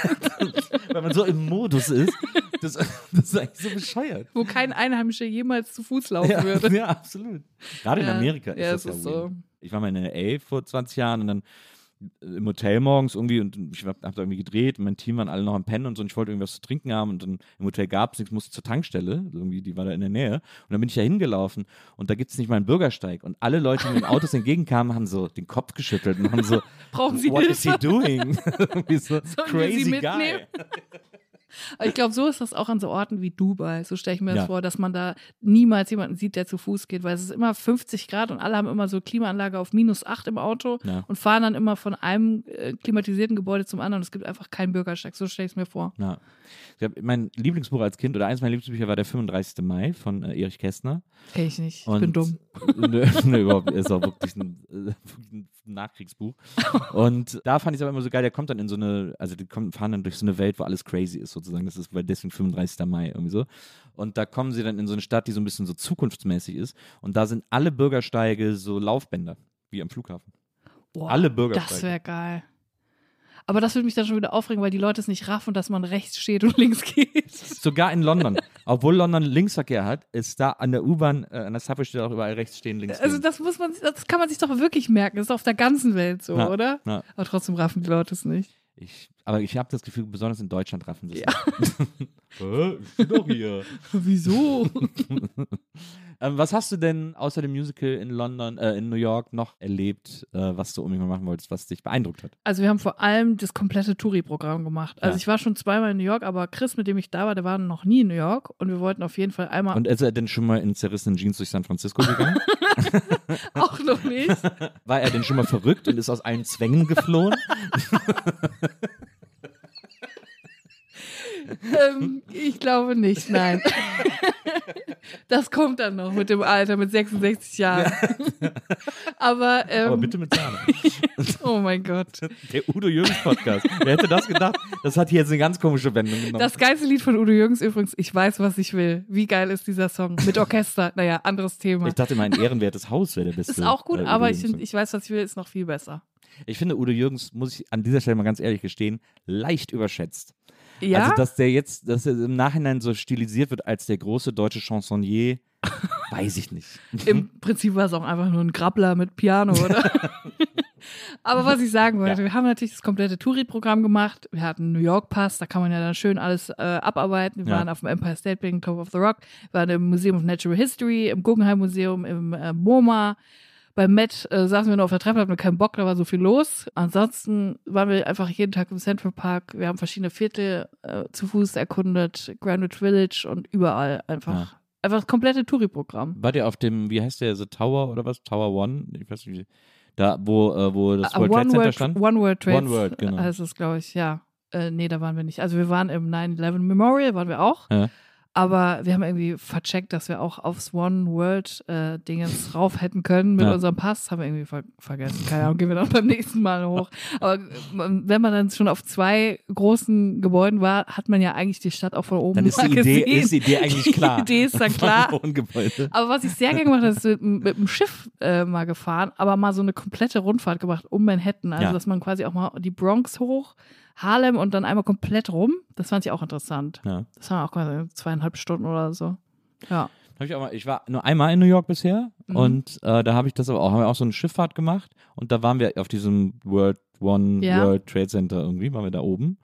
weil man so im Modus ist. Das, das ist eigentlich so bescheuert. Wo kein Einheimischer jemals zu Fuß laufen Ja, würde. Ja, absolut. Gerade in Ja. Amerika ist Ja, das es ist so. Ich war mal in L.A. vor 20 Jahren und dann im Hotel morgens irgendwie und ich hab, hab da irgendwie gedreht und mein Team waren alle noch am Pennen und so und ich wollte irgendwas zu trinken haben und dann im Hotel gab es nichts, musste zur Tankstelle, irgendwie, die war da in der Nähe und dann bin ich da hingelaufen und da gibt es nicht mal einen Bürgersteig und alle Leute, die mit den Autos entgegenkamen, haben so den Kopf geschüttelt und haben so, Brauchen Sie what Hilfe? is he doing? So crazy guy. ich glaube, so ist das auch an so Orten wie Dubai. So stelle ich mir das Ja. vor, dass man da niemals jemanden sieht, der zu Fuß geht, weil es ist immer 50 Grad und alle haben immer so Klimaanlage auf minus 8 im Auto Ja. und fahren dann immer von einem äh, klimatisierten Gebäude zum anderen. Es gibt einfach keinen Bürgersteig. So stelle ich es mir vor. Ja. Ich mein Lieblingsbuch als Kind oder eines meiner Lieblingsbücher war der 35. Mai von äh, Erich Kästner. Kenn ich nicht. Ich Und- bin dumm. Nö, nö, überhaupt ist auch wirklich ein, äh, ein Nachkriegsbuch. Und da fand ich es aber immer so geil, der kommt dann in so eine, also die kommen, fahren dann durch so eine Welt, wo alles crazy ist sozusagen. Das ist weil deswegen 35. Mai irgendwie so. Und da kommen sie dann in so eine Stadt, die so ein bisschen so zukunftsmäßig ist. Und da sind alle Bürgersteige so Laufbänder, wie am Flughafen. Boah, alle Bürgersteige. Das wäre geil. Aber das würde mich dann schon wieder aufregen, weil die Leute es nicht raffen, dass man rechts steht und links geht. Sogar in London. Obwohl London Linksverkehr hat, ist da an der U-Bahn, äh, an der Subway steht auch überall rechts stehen, links Also gehen. das muss man, das kann man sich doch wirklich merken. Das ist auf der ganzen Welt so, Ja, oder? ja. Aber trotzdem raffen die Leute es nicht. Ich, aber ich habe das Gefühl, besonders in Deutschland raffen sie es. Hä? ich bin doch hier. Wieso? Ähm, was hast du denn außer dem Musical in London, äh, in New York noch erlebt, äh, was du unbedingt mal machen wolltest, was dich beeindruckt hat? Also wir haben vor allem das komplette Touri-Programm gemacht. Also Ja. ich war schon zweimal in New York, aber Chris, mit dem ich da war, der war noch nie in New York und wir wollten auf jeden Fall einmal Und ist er denn schon mal in zerrissenen Jeans durch San Francisco gegangen? auch noch nicht. War er denn schon mal verrückt und ist aus allen Zwängen geflohen? Ähm, ich glaube nicht, nein. das kommt dann noch mit dem Alter, mit 66 Jahren. aber, ähm, Aber bitte mit Sahne. oh mein Gott. Der Udo Jürgens Podcast. Wer hätte das gedacht? Das hat hier jetzt eine ganz komische Wendung genommen. Das geilste Lied von Udo Jürgens übrigens, ich weiß, was ich will. Wie geil ist dieser Song? Mit Orchester. Naja, anderes Thema. ich dachte, mein ehrenwertes Haus wäre der beste. Ist auch gut, äh, aber ich, find, ich weiß, was ich will, ist noch viel besser. Ich finde, Udo Jürgens, muss ich an dieser Stelle mal ganz ehrlich gestehen, leicht überschätzt. Ja, Also, dass der jetzt, dass er im Nachhinein so stilisiert wird als der große deutsche Chansonnier, weiß ich nicht. im Prinzip war es auch einfach nur ein Grappler mit Piano, oder? aber was ich sagen wollte, Ja. wir haben natürlich das komplette Touri-Programm gemacht. Wir hatten einen New York-Pass, da kann man ja dann schön alles äh, abarbeiten. Wir Ja. waren auf dem Empire State Building, Top of the Rock, wir waren im Museum of Natural History, im Guggenheim Museum, im äh, MoMA, Bei Matt äh, saßen wir nur auf der Treppe, hatten wir keinen Bock, da war so viel los. Ansonsten waren wir einfach jeden Tag im Central Park. Wir haben verschiedene Viertel äh, zu Fuß erkundet, Greenwich Village und überall einfach. Ja. Einfach das komplette Touri-Programm. Wart ihr auf dem, wie heißt der, The Tower oder was? Tower One? Ich weiß nicht, wie. Da, wo, äh, wo das Ah, World Trade One Center World, stand? One World Trade One World, genau. heißt es, glaube ich, ja. Äh, nee, da waren wir nicht. Also wir waren im 9-11 Memorial, waren wir auch. Ja. Aber wir haben irgendwie vercheckt, dass wir auch aufs One World äh, Dingens rauf hätten können mit Ja. unserem Pass. Haben wir irgendwie ver vergessen. Keine Ahnung, gehen wir dann beim nächsten Mal hoch. Aber äh, wenn man dann schon auf zwei großen Gebäuden war, hat man ja eigentlich die Stadt auch von oben Dann ist die, Idee, gesehen. ist die Idee eigentlich klar. Die Idee ist dann klar. Aber was ich sehr gerne gemacht habe, ist mit, mit dem Schiff äh, mal gefahren, aber mal so eine komplette Rundfahrt gemacht um Manhattan. Also, Ja. dass man quasi auch mal die Bronx hoch, Harlem und dann einmal komplett rum. Das fand ich auch interessant. Ja. Das waren auch quasi zweieinhalb Stunden oder so. Ja. Ich, auch mal, ich war nur einmal in New York bisher Mhm. und äh, da habe ich das aber auch, haben wir auch so eine Schifffahrt gemacht und da waren wir auf diesem World One Ja. World Trade Center irgendwie, waren wir da oben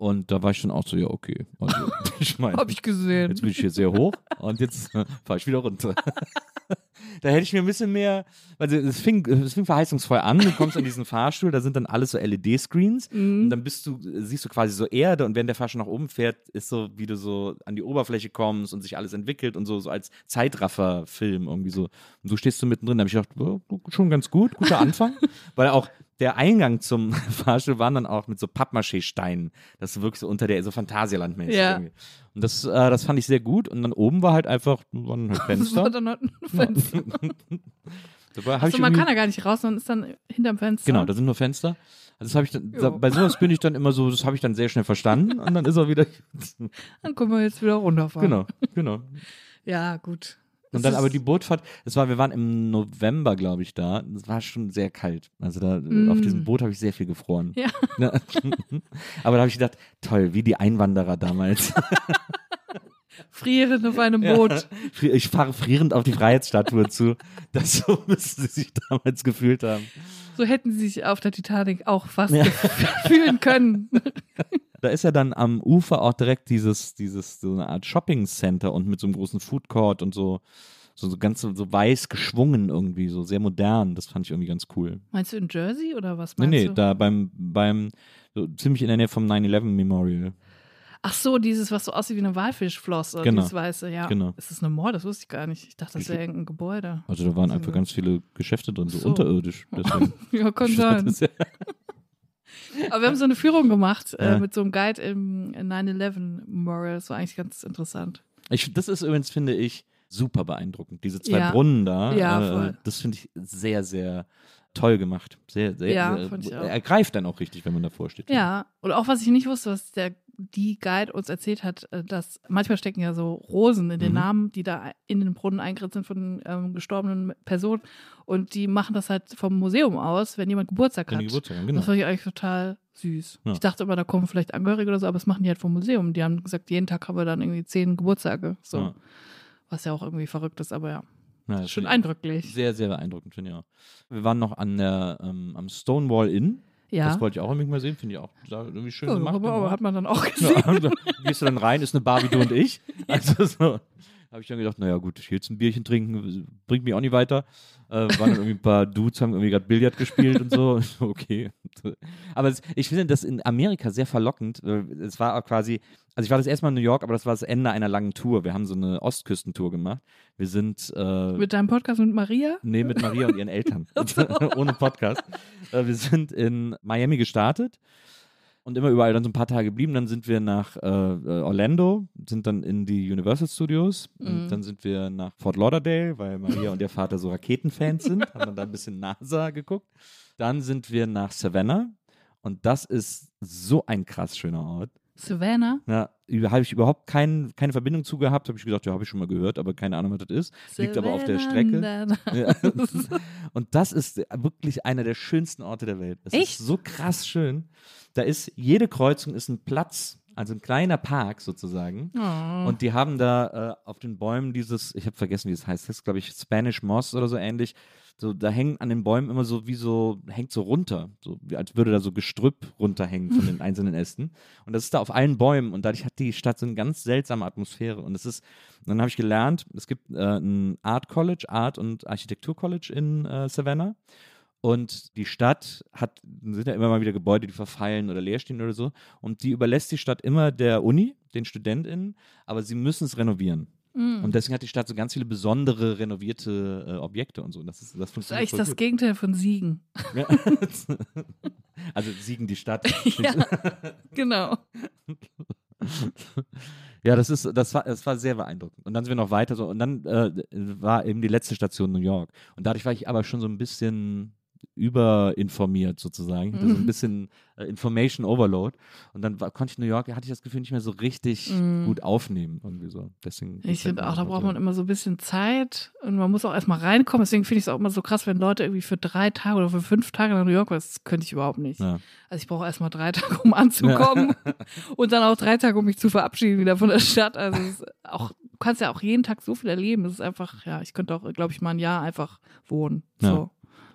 und da war ich schon auch so, ja okay. Also, ich meine, Hab ich gesehen. jetzt bin ich hier sehr hoch und jetzt fahre ich wieder runter. da hätte ich mir ein bisschen mehr, also es fing, es fing verheißungsvoll an, du kommst an diesen Fahrstuhl, da sind dann alles so LED-Screens Mhm. und dann bist du, siehst du quasi so Erde und wenn der Fahrstuhl nach oben fährt, ist so, wie du so an die Oberfläche kommst und sich alles entwickelt und so, so als Zeitraffer-Film irgendwie so. Und du stehst so mittendrin, da habe ich gedacht, oh, schon ganz gut, guter Anfang, weil auch der Eingang zum Fahrstuhl waren dann auch mit so Pappmaché-Steinen. Das wirklich so unter der, so Phantasialand-mäßig Ja. irgendwie. Und das, äh, das fand ich sehr gut. Und dann oben war halt einfach, halt Das Fenster. war dann halt ein Fenster. Da war- hab Achso, ich man kann da gar nicht raus, man ist dann hinterm Fenster. Genau, da sind nur Fenster. Also das habe ich dann, da, bei sowas bin ich dann immer so, das habe ich dann sehr schnell verstanden und dann ist er wieder. Dann können wir jetzt wieder runterfahren. genau, genau. Ja, gut. Und dann aber die Bootfahrt, das war, wir waren im November, glaube ich, da. Das war schon sehr kalt. Also da Mm. auf diesem Boot habe ich sehr viel gefroren. Ja. Aber da habe ich gedacht, toll, wie die Einwanderer damals. Frierend auf einem Boot. Ja. Ich fahre frierend auf die Freiheitsstatue zu. Das so müssen sie sich damals gefühlt haben. So hätten sie sich auf der Titanic auch fast Ja. fühlen können. Da ist ja dann am Ufer auch direkt dieses, dieses, so eine Art Shopping Center und mit so einem großen Food Court und so, so, so ganz so, weiß geschwungen irgendwie, so sehr modern. Das fand ich irgendwie ganz cool. Meinst du in Jersey oder was Nee, meinst nee, du? da beim, beim, so ziemlich in der Nähe vom 9-11 Memorial. Ach so, dieses, was so aussieht wie eine Walfischflosse, Genau. dieses weiße, ja. Genau. Ist das eine Mall? Das wusste ich gar nicht. Ich dachte, das wäre irgendein Gebäude. Also da waren einfach ganz viele Geschäfte drin, so, so. unterirdisch. Deswegen. Ja, kann sein. Aber wir haben so eine Führung gemacht Ja. äh, mit so einem Guide im 9-11 Memorial. Das war eigentlich ganz interessant. Ich, das ist übrigens, finde ich, super beeindruckend. Diese zwei Ja. Brunnen da, Ja, äh, das finde ich sehr, sehr toll gemacht. Sehr, sehr, Ja, sehr ich auch. ergreift dann auch richtig, wenn man davor steht. Ja, und auch was ich nicht wusste, was der die Guide uns erzählt hat, äh, dass manchmal stecken ja so Rosen in den Mhm. Namen, die da in den Brunnen eingeritzt sind von ähm, gestorbenen Personen. Und die machen das halt vom Museum aus, wenn jemand Geburtstag Wenn hat. Geburtstag genau. Das fand ich eigentlich total süß. Ja. Ich dachte immer, da kommen vielleicht Angehörige oder so, aber das machen die halt vom Museum. Die haben gesagt, jeden Tag haben wir dann irgendwie zehn Geburtstage. So. Ja. Was ja auch irgendwie verrückt ist, aber ja. Ja, Schon eindrücklich. Sehr, sehr beeindruckend, finde ich auch. Wir waren noch an der, ähm, am Stonewall Inn. Ja. Das wollte ich auch unbedingt mal sehen, finde ich auch irgendwie schön Ja, gemacht. aber, aber hat man dann auch gesehen. Ja, da gehst du dann rein, ist eine Bar wie du und ich. Also so. Habe ich dann gedacht, naja gut, ich will jetzt ein Bierchen trinken, bringt mich auch nicht weiter. Äh, waren dann irgendwie ein paar Dudes, haben irgendwie gerade Billard gespielt und so. Okay. Aber es, ich finde das in Amerika sehr verlockend. Es war auch quasi, also ich war das erste Mal in New York, aber das war das Ende einer langen Tour. Wir haben so eine Ostküstentour gemacht. Wir sind äh, Mit deinem Podcast mit Maria? Nee, mit Maria und ihren Eltern. Ohne Podcast. Äh, wir sind in Miami gestartet und immer überall dann so ein paar Tage geblieben. Dann sind wir nach äh, äh, Orlando, sind dann in die Universal Studios. Mhm. Und dann sind wir nach Fort Lauderdale, weil Maria und ihr Vater so Raketenfans sind. Haben dann da ein bisschen NASA geguckt. Dann sind wir nach Savannah. Und das ist so ein krass schöner Ort. Savannah? Ja, habe ich überhaupt kein, keine Verbindung zu gehabt. Habe ich gesagt, ja, habe ich schon mal gehört, aber keine Ahnung, was das ist. Liegt aber auf der Strecke. Savannah. Ja. Und das ist wirklich einer der schönsten Orte der Welt. Es Echt? ist so krass schön. Da ist, jede Kreuzung ist ein Platz, also ein kleiner Park sozusagen. Oh. Und die haben da äh, auf den Bäumen dieses, ich habe vergessen, wie es heißt, das ist, glaube ich, Spanish Moss oder so ähnlich. So, da hängen an den Bäumen immer so wie so, hängt so runter, so als würde da so Gestrüpp runterhängen von den einzelnen Ästen. Und das ist da auf allen Bäumen und dadurch hat die Stadt so eine ganz seltsame Atmosphäre. Und es ist, dann habe ich gelernt, es gibt äh, ein Art College, Art und Architektur College in äh, Savannah. Und die Stadt hat, sind ja immer mal wieder Gebäude, die verfallen oder leer stehen oder so. Und die überlässt die Stadt immer der Uni, den StudentInnen, aber sie müssen es renovieren. Mhm. Und deswegen hat die Stadt so ganz viele besondere renovierte äh, Objekte und so. Das, ist, das Das ist eigentlich das gut. Gegenteil von Siegen. Ja. also siegen die Stadt. ja, genau. Ja, das ist, das war, das war sehr beeindruckend. Und dann sind wir noch weiter so. Und dann äh, war eben die letzte Station New York. Und dadurch war ich aber schon so ein bisschen überinformiert sozusagen. Hatte so ein Mhm. bisschen äh, Information Overload. Und dann war, konnte ich New York, hatte ich das Gefühl, nicht mehr so richtig Mhm. gut aufnehmen. Irgendwie so. Deswegen Ich finde auch, da braucht man immer so ein bisschen Zeit und man muss auch erstmal reinkommen. Deswegen finde ich es auch immer so krass, wenn Leute irgendwie für drei Tage oder für fünf Tage nach New York, das könnte ich überhaupt nicht. Ja. Also ich brauche erstmal drei Tage, um anzukommen und dann auch drei Tage, um mich zu verabschieden wieder von der Stadt. Also es ist auch, du kannst ja auch jeden Tag so viel erleben. Es ist einfach, ja, ich könnte auch, glaube ich, mal ein Jahr einfach wohnen. So, Ja.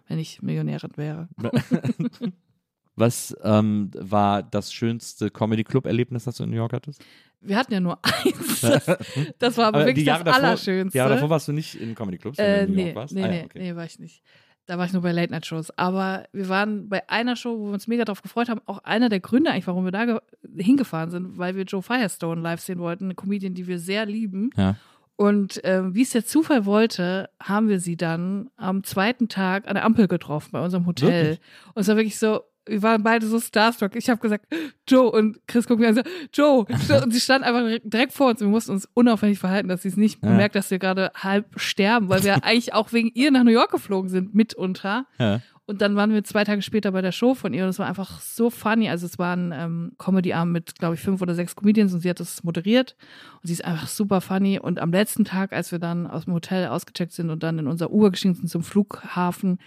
Wenn ich Millionärin wäre. Was ähm, war das schönste Comedy-Club-Erlebnis, das du in New York hattest? Wir hatten ja nur eins. Das, das war aber, Aber wirklich das davor- Allerschönste. Jahre davor warst du nicht in Comedy-Clubs, wenn Äh, du in New nee, York warst? nee, Ah, ja, nee, okay. nee, war ich nicht. Da war ich nur bei Late-Night-Shows. Aber wir waren bei einer Show, wo wir uns mega drauf gefreut haben. Auch einer der Gründe eigentlich, warum wir da ge- hingefahren sind, weil wir Joe Firestone live sehen wollten, eine Comedian, die wir sehr lieben. Ja. Und ähm, wie es der Zufall wollte, haben wir sie dann am zweiten Tag an der Ampel getroffen bei unserem Hotel. Wirklich? Und es war wirklich so, wir waren beide so starstruck. Ich habe gesagt, Joe und Chris gucken mir an so, Joe. Und sie stand einfach direkt- vor uns. Wir mussten uns unauffällig verhalten, dass sie es nicht Ja. bemerkt, dass wir gerade halb sterben, weil wir eigentlich auch wegen ihr nach New York geflogen sind, mitunter. Ja. Und dann waren wir zwei Tage später bei der Show von ihr und es war einfach so funny. Also es war ein ähm, Comedy-Abend mit, glaube ich, fünf oder sechs Comedians und sie hat das moderiert und sie ist einfach super funny. Und am letzten Tag, als wir dann aus dem Hotel ausgecheckt sind und dann in unser Uber gestiegen sind zum Flughafen,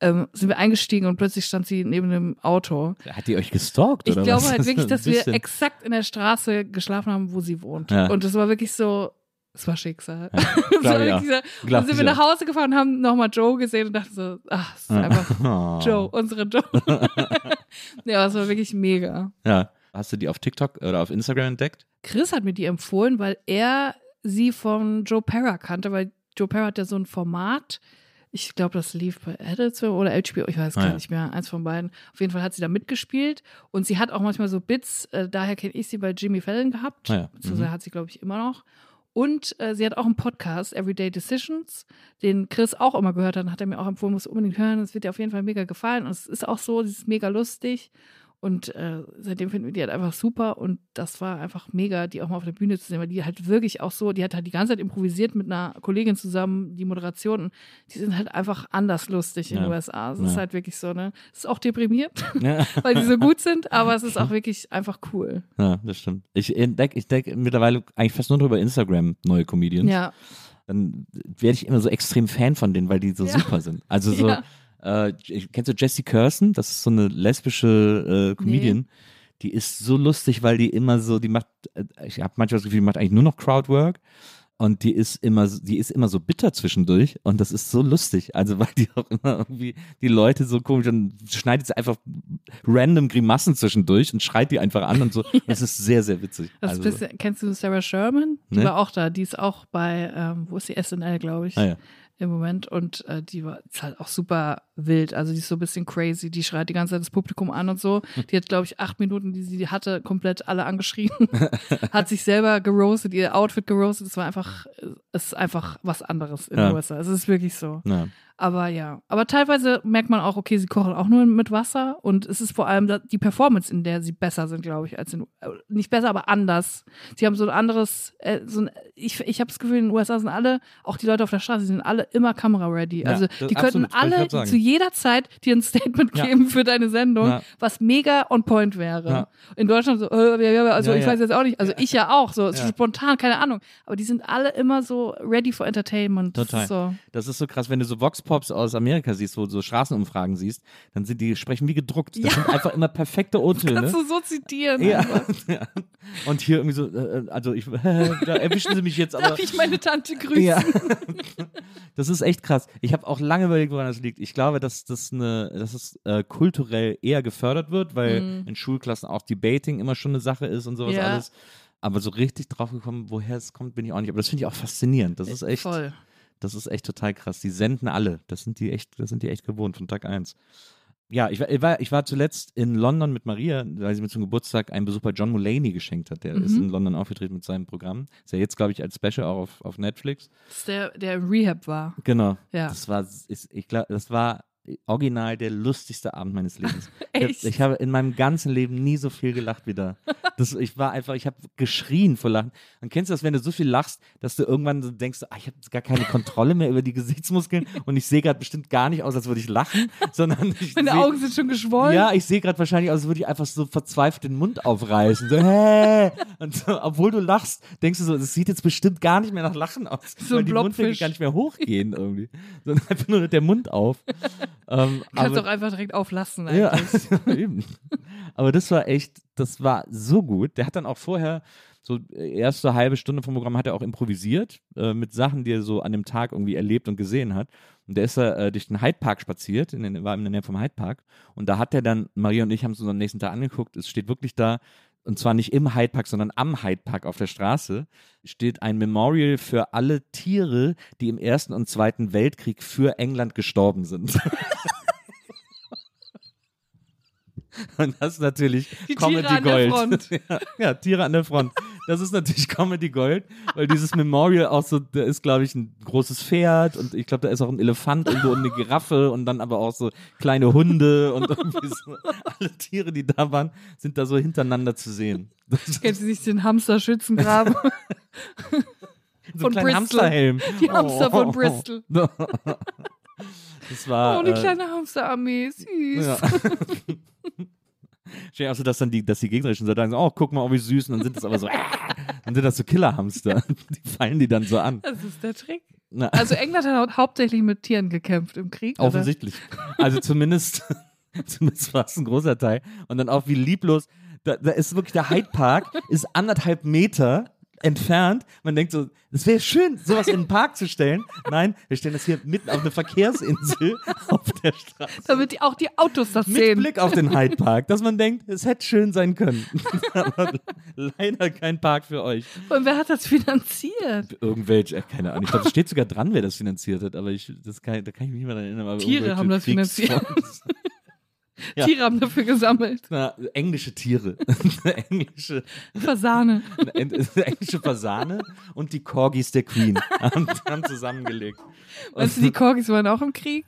ähm, sind wir eingestiegen und plötzlich stand sie neben dem Auto. Hat die euch gestalkt, Ich oder glaube was? halt wirklich, dass wir exakt in der Straße geschlafen haben, wo sie wohnt. Ja. Und das war wirklich so, es war Schicksal. Ja, war so, Glaub dann sind wir nach. Hause gefahren und haben nochmal Joe gesehen und dachten so, ach, es ist einfach. Joe, unsere Joe. ja, es war wirklich mega. Ja. Hast du die auf TikTok oder auf Instagram entdeckt? Chris hat mir die empfohlen, weil er sie von Joe Pera kannte, weil Joe Pera hat ja so ein Format. Ich glaube, das lief bei Adult Swim oder HBO, ich weiß Ah, gar ja. nicht mehr, eins von beiden. Auf jeden Fall hat sie da mitgespielt und sie hat auch manchmal so Bits, äh, daher kenne ich sie bei Jimmy Fallon gehabt. Ah, ja. Beziehungsweise hat sie, glaube ich, immer noch. Und äh, sie hat auch einen Podcast, Everyday Decisions, den Chris auch immer gehört hat, hat er mir auch empfohlen, muss unbedingt hören. Es wird dir auf jeden Fall mega gefallen. Und es ist auch so, sie ist mega lustig. Und äh, seitdem finden wir die halt einfach super. Und das war einfach mega, die auch mal auf der Bühne zu sehen, weil die halt wirklich auch so, die hat halt die ganze Zeit improvisiert mit einer Kollegin zusammen, die Moderation. Die sind halt einfach anders lustig in den USA. Es Ja. ist halt wirklich so, ne? Es ist auch deprimiert, Ja. weil die so gut sind, aber es ist auch wirklich einfach cool. ja, das stimmt. Ich entdecke ich entdeck mittlerweile eigentlich fast nur über Instagram neue Comedians. Ja. Dann werde ich immer so extrem Fan von denen, weil die so super sind. Also so, Ja. Äh, kennst du Jessie Curson? Das ist so eine lesbische äh, Comedian. Die ist so lustig, weil die immer so, die macht, äh, ich habe manchmal das Gefühl, die macht eigentlich nur noch Crowdwork. Und die ist immer, so- die ist immer so bitter zwischendurch und das ist so lustig. Also weil die auch immer irgendwie die Leute so komisch, dann schneidet sie einfach random Grimassen zwischendurch und schreit die einfach an und so. Und es ist sehr, sehr witzig. Das also, bisschen, kennst du Sarah Sherman? Die Ne? war auch da. Die ist auch bei, ähm, wo ist die SNL, glaube ich, ah, ja. Im Moment. Und äh, die war ist halt auch super wild. Also die ist so ein bisschen crazy. Die schreit die ganze Zeit das Publikum an und so. Die hat, glaube ich, acht Minuten, die sie hatte, komplett alle angeschrien. hat sich selber geroastet, ihr Outfit geroastet. Es war einfach, es ist einfach was anderes in Ja. den USA. Es ist wirklich so. Ja. Aber ja, aber teilweise merkt man auch, okay, sie kochen auch nur mit Wasser und es ist vor allem die Performance, in der sie besser sind, glaube ich, als in äh, nicht besser, aber anders. Sie haben so ein anderes, äh, so ein, ich, ich habe das Gefühl, in den USA sind alle, auch die Leute auf der Straße, sind alle immer Kamera-ready. Ja, also das- die könnten absolut, alle zu jeder Zeit dir ein Statement Ja. geben für deine Sendung, Ja. was mega on point wäre. In Deutschland so, äh, ja, ja, also ich weiß jetzt auch nicht, also ich ja auch, so spontan, keine Ahnung. Aber die sind alle immer so ready for entertainment. Das Total. ist so. Das ist so krass, wenn du so Vox Vox-Pops aus Amerika siehst, wo du so Straßenumfragen siehst, dann sind die sprechen wie gedruckt. Das Ja. sind einfach immer perfekte O-Töne. Kannst du so zitieren. Ja. Und hier irgendwie so, äh, also ich, da erwischen sie mich jetzt, aber. Darf ich meine Tante grüßen? Ja. Das ist echt krass. Ich habe auch lange überlegt, woran das liegt. Ich glaube, dass das eine, dass es äh, kulturell eher gefördert wird, weil Mhm. in Schulklassen auch Debating immer schon eine Sache ist und sowas Ja. alles. Aber so richtig drauf gekommen, woher es kommt, bin ich auch nicht. Aber das finde ich auch faszinierend. Das ist echt, Voll. Das ist echt total krass. Die senden alle. Das sind die echt, das sind die echt gewohnt von Tag eins. Ja, ich war, ich war, zuletzt in London mit Maria, weil sie mir zum Geburtstag einen Besuch bei John Mulaney geschenkt hat. Der ist Mhm. in London aufgetreten mit seinem Programm. Ist ja jetzt, glaube ich, als Special auch auf, auf Netflix. Das ist der, der im Rehab war. Genau. Ja. Das war, ist, ich glaube, das war original der lustigste Abend meines Lebens. Echt? Ich, ich habe in meinem ganzen Leben nie so viel gelacht wie da. Das, ich war einfach, ich habe geschrien vor Lachen. Und kennst du das, wenn du so viel lachst, dass du irgendwann so denkst, ah, ich habe gar keine Kontrolle mehr über die Gesichtsmuskeln und ich sehe gerade bestimmt gar nicht aus, als würde ich lachen, sondern ich Meine seh- Augen sind schon geschwollen. ja, ich sehe gerade wahrscheinlich aus, als würde ich einfach so verzweifelt den Mund aufreißen. So, hä? Und so, obwohl du lachst, denkst du so, das sieht jetzt bestimmt gar nicht mehr nach Lachen aus. So weil ein die Mundwinkel Blobfisch. gar nicht mehr hochgehen irgendwie. Sondern einfach nur der Mund auf. Ähm, Kannst aber, auch einfach direkt auflassen ja, eigentlich. eben. Aber das war echt, das war so gut. Der hat dann auch vorher, so äh, erste halbe Stunde vom Programm hat er auch improvisiert äh, mit Sachen, die er so an dem Tag irgendwie erlebt und gesehen hat. Und der ist da äh, durch den Hyde Park spaziert, in den, war in der Nähe vom Hyde Park. Und da hat er dann, Maria und ich haben es uns am nächsten Tag angeguckt, es steht wirklich da, und zwar nicht im Hyde Park, sondern am Hyde Park auf der Straße, steht ein Memorial für alle Tiere, die im Ersten und Zweiten Weltkrieg für England gestorben sind. Und das ist natürlich Die Tiere Comedy an der Gold. Front. ja, ja, Tiere an der Front. Das ist natürlich Comedy Gold, weil dieses Memorial auch so, da ist, glaube ich, ein großes Pferd und ich glaube, da ist auch ein Elefant und eine Giraffe und dann aber auch so kleine Hunde und irgendwie so. Alle Tiere, die da waren, sind da so hintereinander zu sehen. Kennst du nicht den Hamster-Schützengraben? so von Bristol. Hamsterhelm. Die Hamster von Oh. Bristol. Das war. Oh, eine äh, kleine Hamsterarmee, süß. Ja. Stell dir auch so, dass dann die, dass die gegnerischen Soldaten sagen, oh, guck mal, oh, wie süß, und dann sind das aber so, äh, dann sind das so Killerhamster. Die fallen die dann so an. Das ist der Trick. Na, Also England hat hauptsächlich mit Tieren gekämpft im Krieg. oder? offensichtlich. Also zumindest, zumindest war es ein großer Teil. Und dann auch wie lieblos, da, da ist wirklich der Hyde Park, ist anderthalb Meter entfernt. Man denkt so, es wäre schön, sowas in den Park zu stellen. Nein, wir stellen das hier mitten auf eine Verkehrsinsel auf der Straße. Damit die, auch die Autos das Mit sehen. Blick auf den Hyde Park, dass man denkt, es hätte schön sein können. Aber leider kein Park für euch. Und wer hat das finanziert? Irgendwelche, äh, keine Ahnung. Ich glaube, es steht sogar dran, wer das finanziert hat, aber ich, das kann, da kann ich mich nicht mehr dran erinnern. Tiere haben das finanziert. Ja. Tiere haben dafür gesammelt. Na, englische Tiere. Englische, Fasane. englische Fasane und die Corgis der Queen haben, haben zusammengelegt. Weißt du, die Corgis waren auch im Krieg?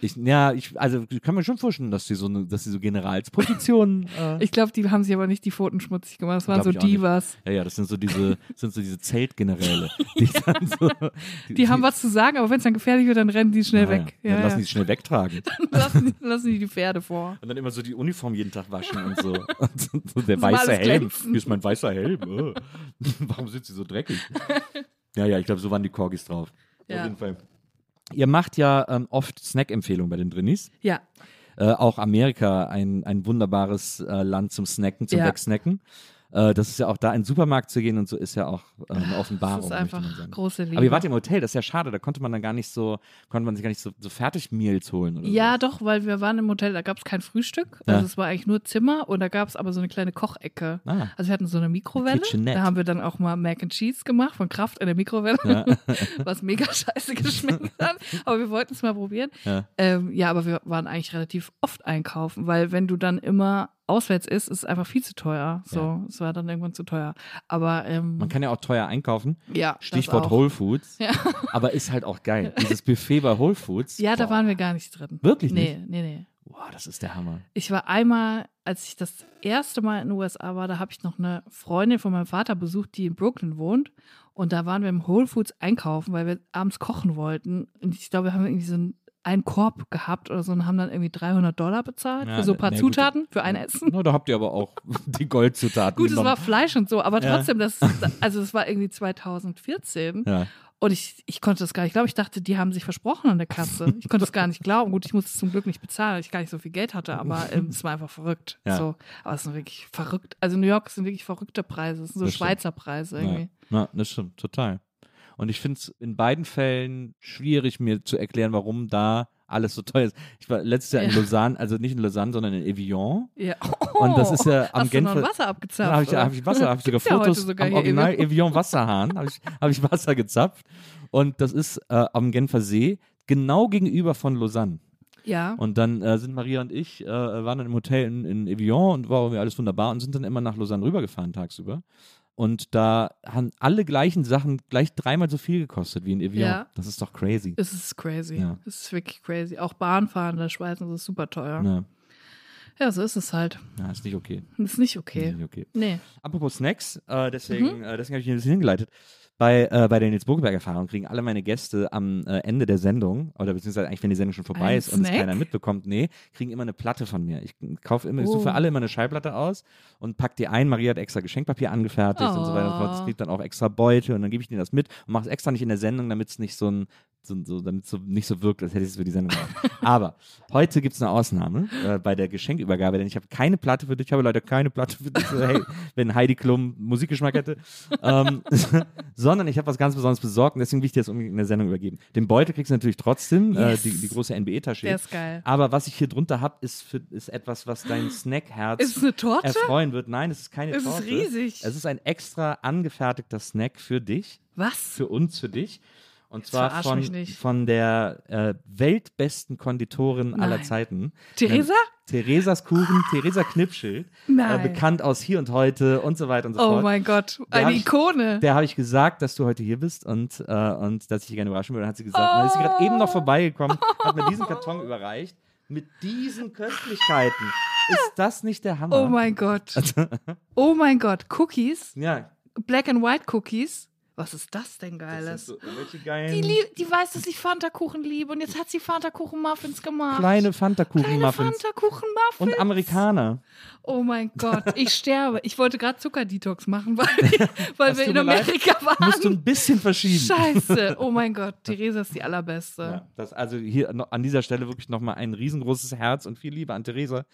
Ich, ja, ich, also ich kann mir schon vorstellen, dass sie so, eine, dass sie so Generalspositionen. Äh, Ich glaube, die haben sich aber nicht die Pfoten schmutzig gemacht. Das waren so nicht. Divas. ja, ja, das sind so diese, sind so diese Zeltgeneräle. Die, dann so, Die haben was zu sagen, aber wenn es dann gefährlich wird, dann rennen die schnell Ja, weg. Ja. Ja, Dann lassen die es schnell wegtragen. lassen, die, lassen die die Pferde vor. Und dann immer so die Uniform jeden Tag waschen und so. Und so, so der weiße Helm. glänzen. Hier ist mein weißer Helm. Oh. Warum sind sie so dreckig? Ja, ja, ich glaube, so waren die Corgis drauf. Auf Ja. jeden Fall. Ihr macht ja ähm, oft Snack-Empfehlungen bei den Drinnies. Ja, Äh, auch Amerika ein, ein wunderbares äh, Land zum Snacken, zum Ja. Wegsnacken. Äh, das ist ja auch da in den Supermarkt zu gehen und so ist ja auch äh, eine Offenbarung. das ist einfach große Liebe. Aber ihr wart im Hotel, das ist ja schade, da konnte man dann gar nicht so, konnte man sich gar nicht so, so Fertigmeals holen. Oder Ja, so. doch, weil wir waren im Hotel, da gab es kein Frühstück. Ja. Also es war eigentlich nur Zimmer und da gab es aber so eine kleine Kochecke. Ah. Also wir hatten so eine Mikrowelle. Da haben wir dann auch mal Mac and Cheese gemacht von Kraft in der Mikrowelle, Ja. was mega scheiße geschmeckt hat. Aber wir wollten es mal probieren. Ja. Ähm, ja, aber wir waren eigentlich relativ oft einkaufen, weil wenn du dann immer auswärts ist es einfach viel zu teuer. So, Ja. es war dann irgendwann zu teuer. Aber ähm, Man kann ja auch teuer einkaufen. ja, Stichwort. Whole Foods. Ja. Aber ist halt auch geil. Dieses Buffet bei Whole Foods. Ja, da boah, waren wir gar nicht drin. Wirklich Nee, nee, nee. Boah, das ist der Hammer. Ich war einmal, als ich das erste Mal in den USA war, da habe ich noch eine Freundin von meinem Vater besucht, die in Brooklyn wohnt. Und da waren wir im Whole Foods einkaufen, weil wir abends kochen wollten. Und ich glaube, wir haben irgendwie so einen, einen Korb gehabt oder so und haben dann irgendwie 300 Dollar bezahlt Ja, für so ein paar na gut. Zutaten, für ein Essen. Na, da habt ihr aber auch die Goldzutaten Gut, es war Fleisch und so, aber Ja. trotzdem, das, also es war irgendwie 2014. ja. Und ich, ich konnte das gar nicht glauben. Ich dachte, die haben sich versprochen an der Kasse. Ich konnte es gar nicht glauben. Gut, ich musste es zum Glück nicht bezahlen, weil ich gar nicht so viel Geld hatte, aber ähm, es war einfach verrückt. Ja. So. Aber es sind wirklich verrückt. Also New York sind wirklich verrückte Preise. Es sind so Das stimmt. Schweizer Preise irgendwie. Ja, ja, das stimmt, total. Und ich finde es in beiden Fällen schwierig, mir zu erklären, warum da alles so teuer ist. Ich war letztes Jahr in Ja. Lausanne, also nicht in Lausanne, sondern in Evian. Ja. Und das ist ja am Hast du noch Genfer- Wasser abgezapft? Da habe ich, hab ich Wasser, habe ich sogar ja Fotos sogar am hier Original Evian. Evian Wasserhahn, habe ich, hab ich Wasser gezapft. Und das ist äh, am Genfer See, genau gegenüber von Lausanne. Ja. Und dann äh, sind Maria und ich, äh, waren dann im Hotel in, in Evian und war irgendwie alles wunderbar und sind dann immer nach Lausanne rübergefahren tagsüber. Und da haben alle gleichen Sachen gleich dreimal so viel gekostet wie in Evian. Ja. Das ist doch crazy. Es ist crazy. Ja. Es ist wirklich crazy. Auch Bahnfahren in der Schweiz das ist super teuer. Ja, Ja, so ist es halt. ja, ist nicht okay. Ist nicht okay. Nicht okay. Nee. Apropos Snacks, äh, Mhm. deswegen, äh, deswegen habe ich hier ein bisschen hingeleitet. Bei, äh, bei der Nils Burgenberg-Erfahrung kriegen alle meine Gäste am äh, Ende der Sendung, oder beziehungsweise eigentlich, wenn die Sendung schon vorbei Ein ist und es Snack? keiner mitbekommt, nee, kriegen immer eine Platte von mir. Ich kaufe immer, ich suche Oh. für alle immer eine Schallplatte aus und pack die ein. Maria hat extra Geschenkpapier angefertigt und so weiter und so fort. Es Oh. kriegt dann auch extra Beutel und dann gebe ich denen das mit und mache es extra nicht in der Sendung, damit es nicht so ein so, so, damit es so nicht so wirkt, als hätte ich es für die Sendung gemacht. Aber heute gibt es eine Ausnahme äh, bei der Geschenkübergabe, denn ich habe keine Platte für dich, ich habe leider keine Platte für dich, so, hey, wenn Heidi Klum Musikgeschmack hätte, ähm, sondern ich habe was ganz Besonderes besorgt und deswegen will ich dir das unbedingt in der Sendung übergeben. Den Beutel kriegst du natürlich trotzdem, Yes. äh, die, die große NBE-Tasche. Der ist geil. Aber was ich hier drunter habe, ist, für- ist etwas, was dein Snackherz Ist es eine Torte? erfreuen wird. Nein, es ist keine Es ist Torte. riesig. Es ist ein extra angefertigter Snack für dich Was? für uns, für dich. Und Jetzt zwar von, von der äh, weltbesten Konditorin aller Nein. Zeiten. Theresa? Theresas Kuchen, Theresa Knipschild. Äh, bekannt aus Hier und Heute und so weiter und so Oh fort. mein Gott, eine ich- Ikone. Der habe ich gesagt, dass du heute hier bist und, äh, und dass ich dich gerne überraschen würde. Dann hat sie gesagt, dann ist sie gerade eben noch vorbeigekommen, hat mir diesen Karton überreicht. Mit diesen Köstlichkeiten. Ist das nicht der Hammer? Oh mein Gott. Oh mein Gott, Cookies, Ja, Black and White Cookies. Was ist das denn das Geiles? sind so die, lieb, die weiß, dass ich Fanta-Kuchen liebe und jetzt hat sie Fanta-Kuchen-Muffins gemacht. kleine Kleine Fanta-Kuchen-Muffins. Fanta-Kuchen-Muffins. Und Amerikaner. Oh mein Gott, ich sterbe. Ich wollte gerade Zuckerdetox machen, weil, weil Das wir in mir leid. Amerika Musst du waren. ein bisschen verschieben. Scheiße. Oh mein Gott, Theresa ist die allerbeste. Ja, das, also hier an dieser Stelle wirklich nochmal ein riesengroßes Herz und viel Liebe an Theresa,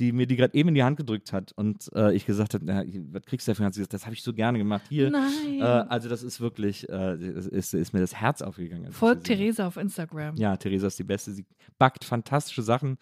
die mir die gerade eben in die Hand gedrückt hat und äh, ich gesagt habe, was kriegst du dafür? Hat sie gesagt, das habe ich so gerne gemacht. Hier. Nein. Äh, also das ist wirklich, äh, ist, ist mir das Herz aufgegangen. Folgt Theresa auf Instagram. Ja, Theresa ist die Beste. Sie backt fantastische Sachen.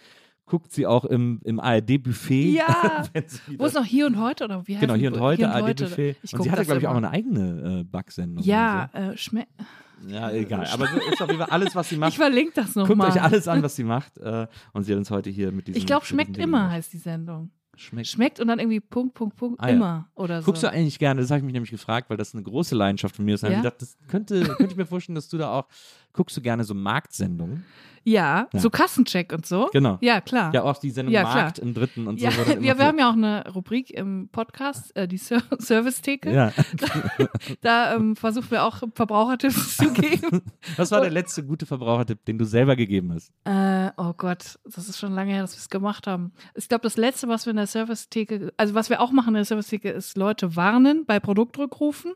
Guckt sie auch im, im ARD-Buffet. Ja. Wo ist noch hier und heute oder wie heißt Genau, hier und heute, ARD-Buffet. Und sie hatte, glaube ich, auch eine eigene äh, Backsendung. Ja, äh, schmeckt. So. Ja, egal. Aber so ist auf jeden Fall alles, was sie macht. Ich verlinke das Guckt nochmal. euch alles an, was sie macht. Äh, und sie hat uns heute hier mit diesem. Ich glaube, schmeckt immer heißt die Sendung. Schmeckt. Schmeckt und dann irgendwie Punkt, Punkt, Punkt, Ah, ja. immer oder so. Guckst du eigentlich gerne, das habe ich mich nämlich gefragt, weil das eine große Leidenschaft von mir ist. Ja? Ich gedacht, das könnte, könnte ich mir vorstellen, dass du da auch, guckst du gerne so Marktsendungen? Ja, Ja. so Kassencheck und so. Genau. Ja, klar. Ja, auch die Sendung Ja, klar. Markt im dritten und Ja, so. immer wir, haben ja auch eine Rubrik im Podcast, äh, die Ser Service-Theke. ja. Da ähm, versuchen wir auch Verbrauchertipps zu geben. Was war der letzte gute Verbrauchertipp, den du selber gegeben hast? Äh, oh Gott, das ist schon lange her, dass wir es gemacht haben. Ich glaube, das Letzte, was wir in der Service-Theke, also was wir auch machen in der Service-Theke, ist Leute warnen bei Produktrückrufen.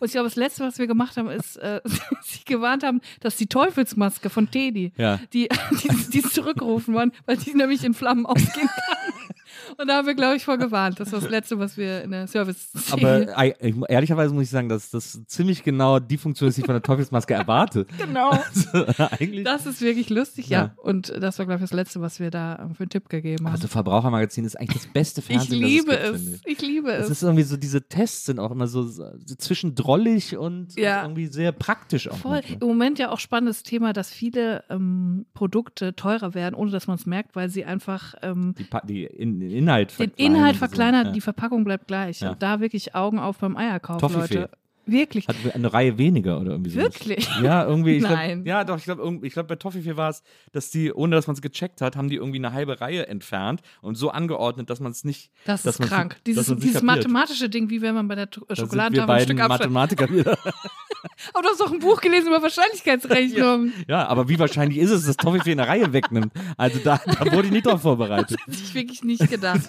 Und ich glaube, das Letzte, was wir gemacht haben, ist, äh, sie gewarnt haben, dass die Teufelsmaske von Teddy, Ja. Die, die, die zurückgerufen worden, weil die nämlich in Flammen ausgehen kann. Und da haben wir, glaube ich, vor gewarnt. Das war das Letzte, was wir in der service Aber ich- ehrlicherweise muss ich sagen, dass das ziemlich genau die Funktion ist, die ich von der Teufelsmaske erwarte. Genau. Also, eigentlich. Das ist wirklich lustig, ja. Ja. Und das war, glaube ich, das Letzte, was wir da ähm, für einen Tipp gegeben haben. also Verbrauchermagazin ist eigentlich das beste ich Fernsehen, liebe das es, gibt, ich. Ich liebe Es es. ist irgendwie so, diese Tests sind auch immer so, so zwischen drollig und, Ja. irgendwie sehr praktisch auch. Voll. manchmal. Im Moment ja auch spannendes Thema, dass viele ähm, Produkte teurer werden, ohne dass man es merkt, weil sie einfach ähm, Die, die in, den Inhalt den verkleinern Inhalt und so. Ja. die Verpackung bleibt gleich. Ja. Und da wirklich Augen auf beim Eierkauf, Toffifee. Leute. Wirklich. Hat eine Reihe weniger oder irgendwie so. Wirklich? Ja, irgendwie. Ich Nein. Glaub, ja, doch, ich glaube, ich glaub, bei Toffifee war es, dass die, ohne dass man es gecheckt hat, haben die irgendwie eine halbe Reihe entfernt und so angeordnet, dass man es nicht. Das dass ist krank. Dieses, dieses mathematische Ding, wie wenn man bei der Schokoladentafel ein Stück abschreibt. Mathematiker wieder. Aber du hast doch ein Buch gelesen über Wahrscheinlichkeitsrechnung. ja, aber wie wahrscheinlich ist es, dass Toffifee eine Reihe wegnimmt? Also da, da wurde ich nicht drauf vorbereitet. Hätte ich wirklich nicht gedacht.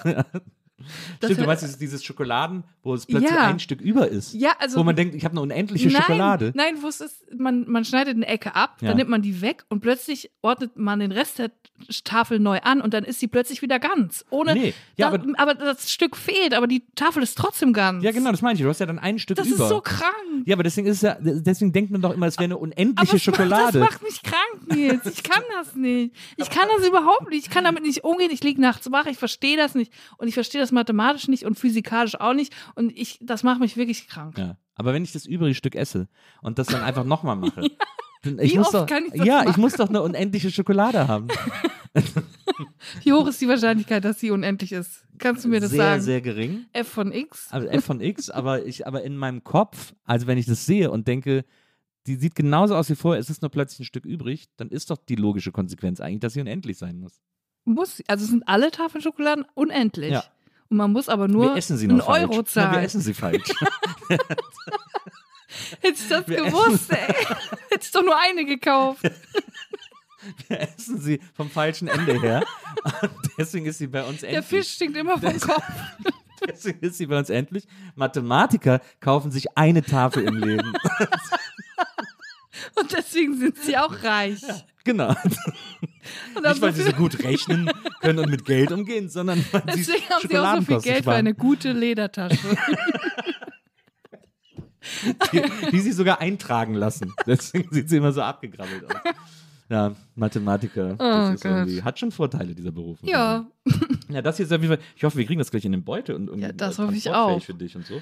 Das Stimmt, du meinst dieses, dieses Schokoladen, wo es plötzlich Ja. ein Stück über ist. Ja, also wo man denkt, ich habe eine unendliche nein, Schokolade. Nein, wo es ist, man, man schneidet eine Ecke ab, Ja. dann nimmt man die weg und plötzlich ordnet man den Rest der Tafel neu an und dann ist sie plötzlich wieder ganz. Ohne, Nee, ja, da, aber- aber, das Stück fehlt, aber die Tafel ist trotzdem ganz. Ja, genau, das meine ich. Du hast ja dann ein Stück Das über. ist so krank. ja, aber deswegen ist ja, deswegen denkt man doch immer, es wäre eine Aber unendliche es Schokolade. Macht, das macht mich krank, Nils. Ich kann das nicht. Ich kann das überhaupt nicht. Ich kann damit nicht umgehen. Ich liege nachts wach. Ich verstehe das nicht. Und ich verstehe das mathematisch nicht und physikalisch auch nicht. Und ich, das macht mich wirklich krank. Ja. Aber wenn ich das übrige Stück esse und das dann einfach nochmal mache, dann- ich Wie muss oft doch, kann ich das ja, ich machen? muss doch eine unendliche Schokolade haben. Wie hoch ist die Wahrscheinlichkeit, dass sie unendlich ist? Kannst du mir das sehr, sagen? sehr gering. F von X? Also f von x, aber ich, aber in meinem Kopf, also wenn ich das sehe und denke, die sieht genauso aus wie vorher, es ist nur plötzlich ein Stück übrig, dann ist doch die logische Konsequenz eigentlich, dass sie unendlich sein muss. Muss, also sind alle Tafeln Schokoladen unendlich. Ja. Und man muss aber nur wir essen sie einen falsch. Euro Na, zahlen. wir essen sie falsch. Hätte ich das wir gewusst, ey. Hätte ich doch nur eine gekauft. wir essen sie vom falschen Ende her. Und deswegen ist sie bei uns Der endlich. Fisch stinkt immer vom Kopf. Deswegen ist sie bei uns endlich. Mathematiker kaufen sich eine Tafel im Leben. Und deswegen sind sie auch reich. genau. Und haben Nicht, weil sie so gut rechnen können und mit Geld umgehen, sondern weil sie Deswegen haben sie auch so viel Geld für eine gute Ledertasche. die, die sie sogar eintragen lassen. Deswegen sieht sie immer so abgegrabbelt aus. Ja, Mathematiker. Oh hat schon Vorteile, dieser Beruf. ja. Ja, das hier ist auf jeden Fall, ich hoffe, wir kriegen das gleich in den Beutel und irgendwie Ja, das hoffe ich auch. für dich und so.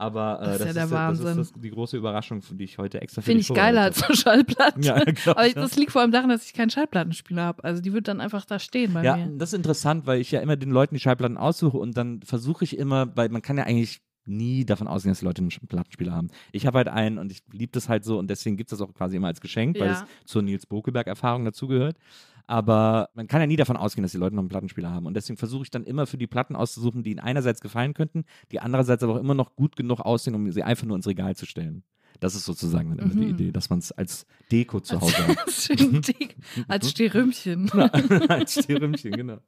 Aber äh, Das ist ja der das, Wahnsinn. das ist das, die große Überraschung, die ich heute extra Finde dich ich geiler als vorbereitet so Schallplatten. Ja, Aber ich, das liegt vor allem daran, dass ich keinen Schallplattenspieler habe. Also die wird dann einfach da stehen bei Ja, mir. das ist interessant, weil ich ja immer den Leuten die Schallplatten aussuche und dann versuche ich immer, weil man kann ja eigentlich nie davon ausgehen, dass die Leute einen Plattenspieler haben. Ich habe halt einen und ich liebe das halt so und deswegen gibt es das auch quasi immer als Geschenk, weil Ja. es zur Nils Bokelberg-Erfahrung dazugehört. Aber man kann ja nie davon ausgehen, dass die Leute noch einen Plattenspieler haben. Und deswegen versuche ich dann immer für die Platten auszusuchen, die ihnen einerseits gefallen könnten, die andererseits aber auch immer noch gut genug aussehen, um sie einfach nur ins Regal zu stellen. Das ist sozusagen dann immer die Mhm. Idee, dass man es als Deko zu Hause hat. Als, als Sterümchen. als Stirnchen, genau.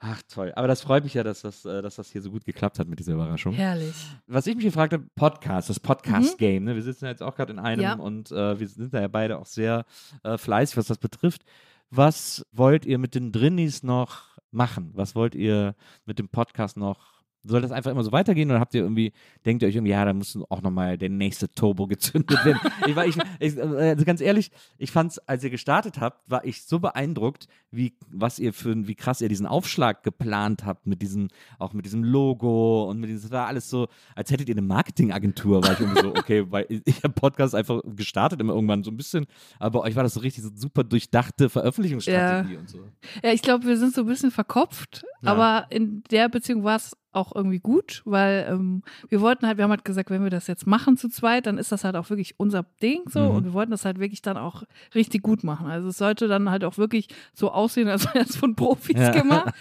Ach toll. Aber das freut mich ja, dass das, äh, dass das hier so gut geklappt hat mit dieser Überraschung. Herrlich. Was ich mich gefragt habe, Podcast, das Podcast-Game. Ne? Wir sitzen ja jetzt auch gerade in einem Ja. und äh, wir sind da ja beide auch sehr äh, fleißig, was das betrifft. Was wollt ihr mit den Drinnies noch machen? Was wollt ihr mit dem Podcast noch? Soll das einfach immer so weitergehen oder habt ihr irgendwie, denkt ihr euch irgendwie, ja, da muss auch nochmal der nächste Turbo gezündet werden? ich war, ich, ich, also ganz ehrlich, ich fand's, als ihr gestartet habt, war ich so beeindruckt, wie, was ihr für, wie krass ihr diesen Aufschlag geplant habt mit diesem, auch mit diesem Logo und mit diesem, das war alles so, als hättet ihr eine Marketingagentur, war ich irgendwie so, okay, weil ich, habe Podcast einfach gestartet immer irgendwann so ein bisschen, aber euch war das so richtig so super durchdachte Veröffentlichungsstrategie und so. Ja, ich glaube, wir sind so ein bisschen verkopft, Ja. aber in der Beziehung war es auch irgendwie gut, weil ähm, wir wollten halt, wir haben halt gesagt, wenn wir das jetzt machen zu zweit, dann ist das halt auch wirklich unser Ding so Mhm. und wir wollten das halt wirklich dann auch richtig gut machen. Also es sollte dann halt auch wirklich so aussehen, als wäre es von Profis Ja. gemacht.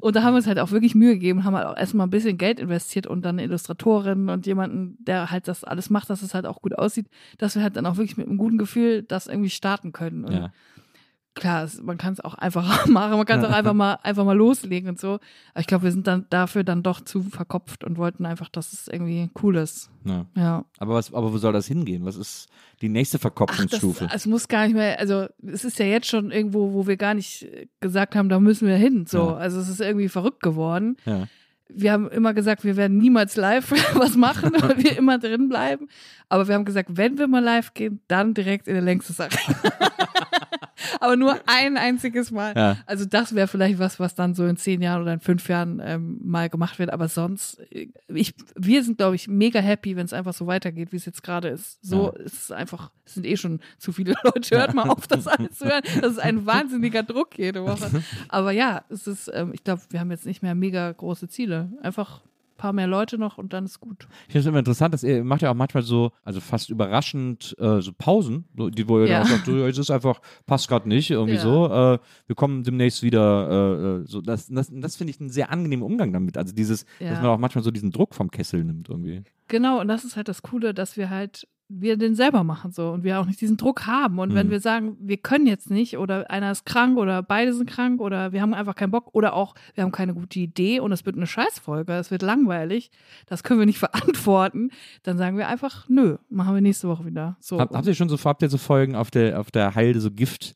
Und da haben wir uns halt auch wirklich Mühe gegeben, haben halt auch erstmal ein bisschen Geld investiert und dann eine Illustratorin und jemanden, der halt das alles macht, dass es halt auch gut aussieht, dass wir halt dann auch wirklich mit einem guten Gefühl das irgendwie starten können. Und Ja. Klar, man kann es auch einfach machen, man kann es auch einfach mal, einfach mal loslegen und so. Aber ich glaube, wir sind dann dafür dann doch zu verkopft und wollten einfach, dass es irgendwie cool ist. ja. Ja. Aber, was, aber wo soll das hingehen? Was ist die nächste Ach, das, Verkopfungsstufe? es muss gar nicht mehr, also es ist ja jetzt schon irgendwo, wo wir gar nicht äh, gesagt haben, da müssen wir hin. So, Ja. also es ist irgendwie verrückt geworden. ja. Wir haben immer gesagt, wir werden niemals live was machen, weil wir immer drin bleiben. Aber wir haben gesagt, wenn wir mal live gehen, dann direkt in der längste Sache. Aber nur ein einziges Mal. Ja. Also das wäre vielleicht was, was dann so in zehn Jahren oder in fünf Jahren ähm, mal gemacht wird. Aber sonst, äh, ich, wir sind, glaube ich, mega happy, wenn es einfach so weitergeht, wie es jetzt gerade ist. So Ja. ist es einfach, es sind eh schon zu viele Leute. Hört mal auf, das alles zu hören. Das ist ein wahnsinniger Druck jede Woche. Aber ja, es ist, ähm, ich glaube, wir haben jetzt nicht mehr mega große Ziele. Einfach ein paar mehr Leute noch und dann ist gut. Ich finde es immer interessant, dass ihr macht ja auch manchmal so, also fast überraschend, äh, so Pausen, so, die, wo ihr Ja. dann auch sagt, so, es ist einfach, passt gerade nicht, irgendwie Ja. so. Äh, wir kommen demnächst wieder, äh, äh, so. Das, das, das finde ich einen sehr angenehmen Umgang damit. Also dieses, Ja. dass man auch manchmal so diesen Druck vom Kessel nimmt irgendwie. Genau, und das ist halt das Coole, dass wir halt wir den selber machen so und wir auch nicht diesen Druck haben. Und wenn Mhm. wir sagen, wir können jetzt nicht oder einer ist krank oder beide sind krank oder wir haben einfach keinen Bock oder auch wir haben keine gute Idee und es wird eine Scheißfolge, es wird langweilig, das können wir nicht verantworten, dann sagen wir einfach, nö, machen wir nächste Woche wieder. So. Hab, habt ihr schon so, habt ihr so Folgen auf der, auf der Halde, so Gift,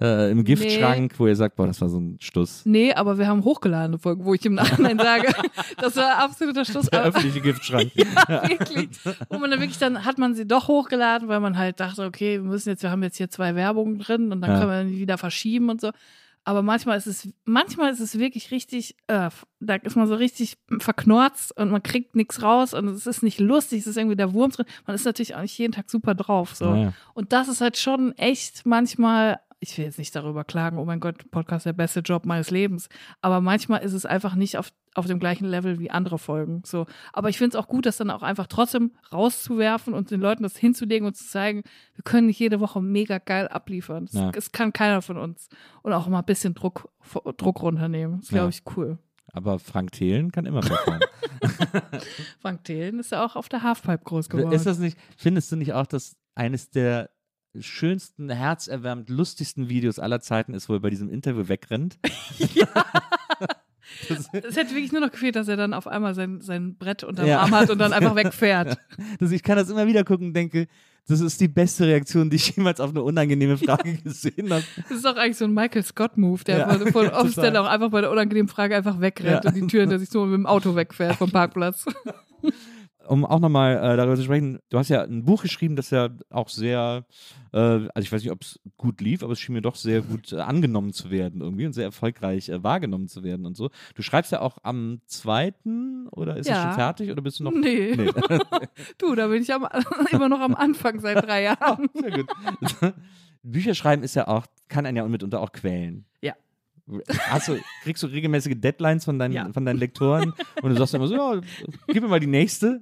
äh, im Giftschrank, wo ihr sagt, boah, das war so ein Stuss. Nee, aber wir haben hochgeladene Folgen, wo ich im Nachhinein sage, das war absoluter Schluss. Der öffentliche Giftschrank. ja, wirklich. Wo man dann wirklich, dann hat man sie doch hochgeladen, weil man halt dachte, okay, wir müssen jetzt, wir haben jetzt hier zwei Werbungen drin und dann Ja. können wir die wieder verschieben und so. Aber manchmal ist es, manchmal ist es wirklich richtig, äh, da ist man so richtig verknorzt und man kriegt nichts raus und es ist nicht lustig, es ist irgendwie der Wurm drin. Man ist natürlich auch nicht jeden Tag super drauf. So. Naja. Und das ist halt schon echt manchmal, ich will jetzt nicht darüber klagen, oh mein Gott, Podcast der beste Job meines Lebens. Aber manchmal ist es einfach nicht auf, auf dem gleichen Level wie andere Folgen. So. Aber ich finde es auch gut, das dann auch einfach trotzdem rauszuwerfen und den Leuten das hinzulegen und zu zeigen, wir können nicht jede Woche mega geil abliefern. Das, Ja. kann keiner von uns. Und auch mal ein bisschen Druck, Druck runternehmen. Das Ja. glaube ich cool. Aber Frank Thelen kann immer performen. Frank Thelen ist ja auch auf der Halfpipe groß geworden. Ist das nicht, findest du nicht auch, dass eines der schönsten, herzerwärmend, lustigsten Videos aller Zeiten ist, wo er bei diesem Interview wegrennt? das, es hätte wirklich nur noch gefehlt, dass er dann auf einmal sein, sein Brett unterm Ja. Arm hat und dann einfach wegfährt. das, ich kann das immer wieder gucken und denke, das ist die beste Reaktion, die ich jemals auf eine unangenehme Frage gesehen habe. Das ist auch eigentlich so ein Michael Scott-Move, der Ja, von, von dann auch einfach bei der unangenehmen Frage einfach wegrennt Ja. und die Tür hinter sich so mit dem Auto wegfährt vom Parkplatz. Um auch nochmal äh, darüber zu sprechen, du hast ja ein Buch geschrieben, das ja auch sehr, äh, also ich weiß nicht, ob es gut lief, aber es schien mir doch sehr gut äh, angenommen zu werden irgendwie und sehr erfolgreich äh, wahrgenommen zu werden und so. Du schreibst ja auch am zweiten oder ist es Ja. schon fertig oder bist du noch? Nee. Nee. Du, da bin ich am, immer noch am Anfang seit drei Jahren. Sehr gut. Bücher schreiben ist ja auch, kann einen ja mitunter auch quälen. Ja. Hast du, kriegst du regelmäßige Deadlines von deinen, Ja. von deinen Lektoren und du sagst immer so, ja, gib mir mal die nächste.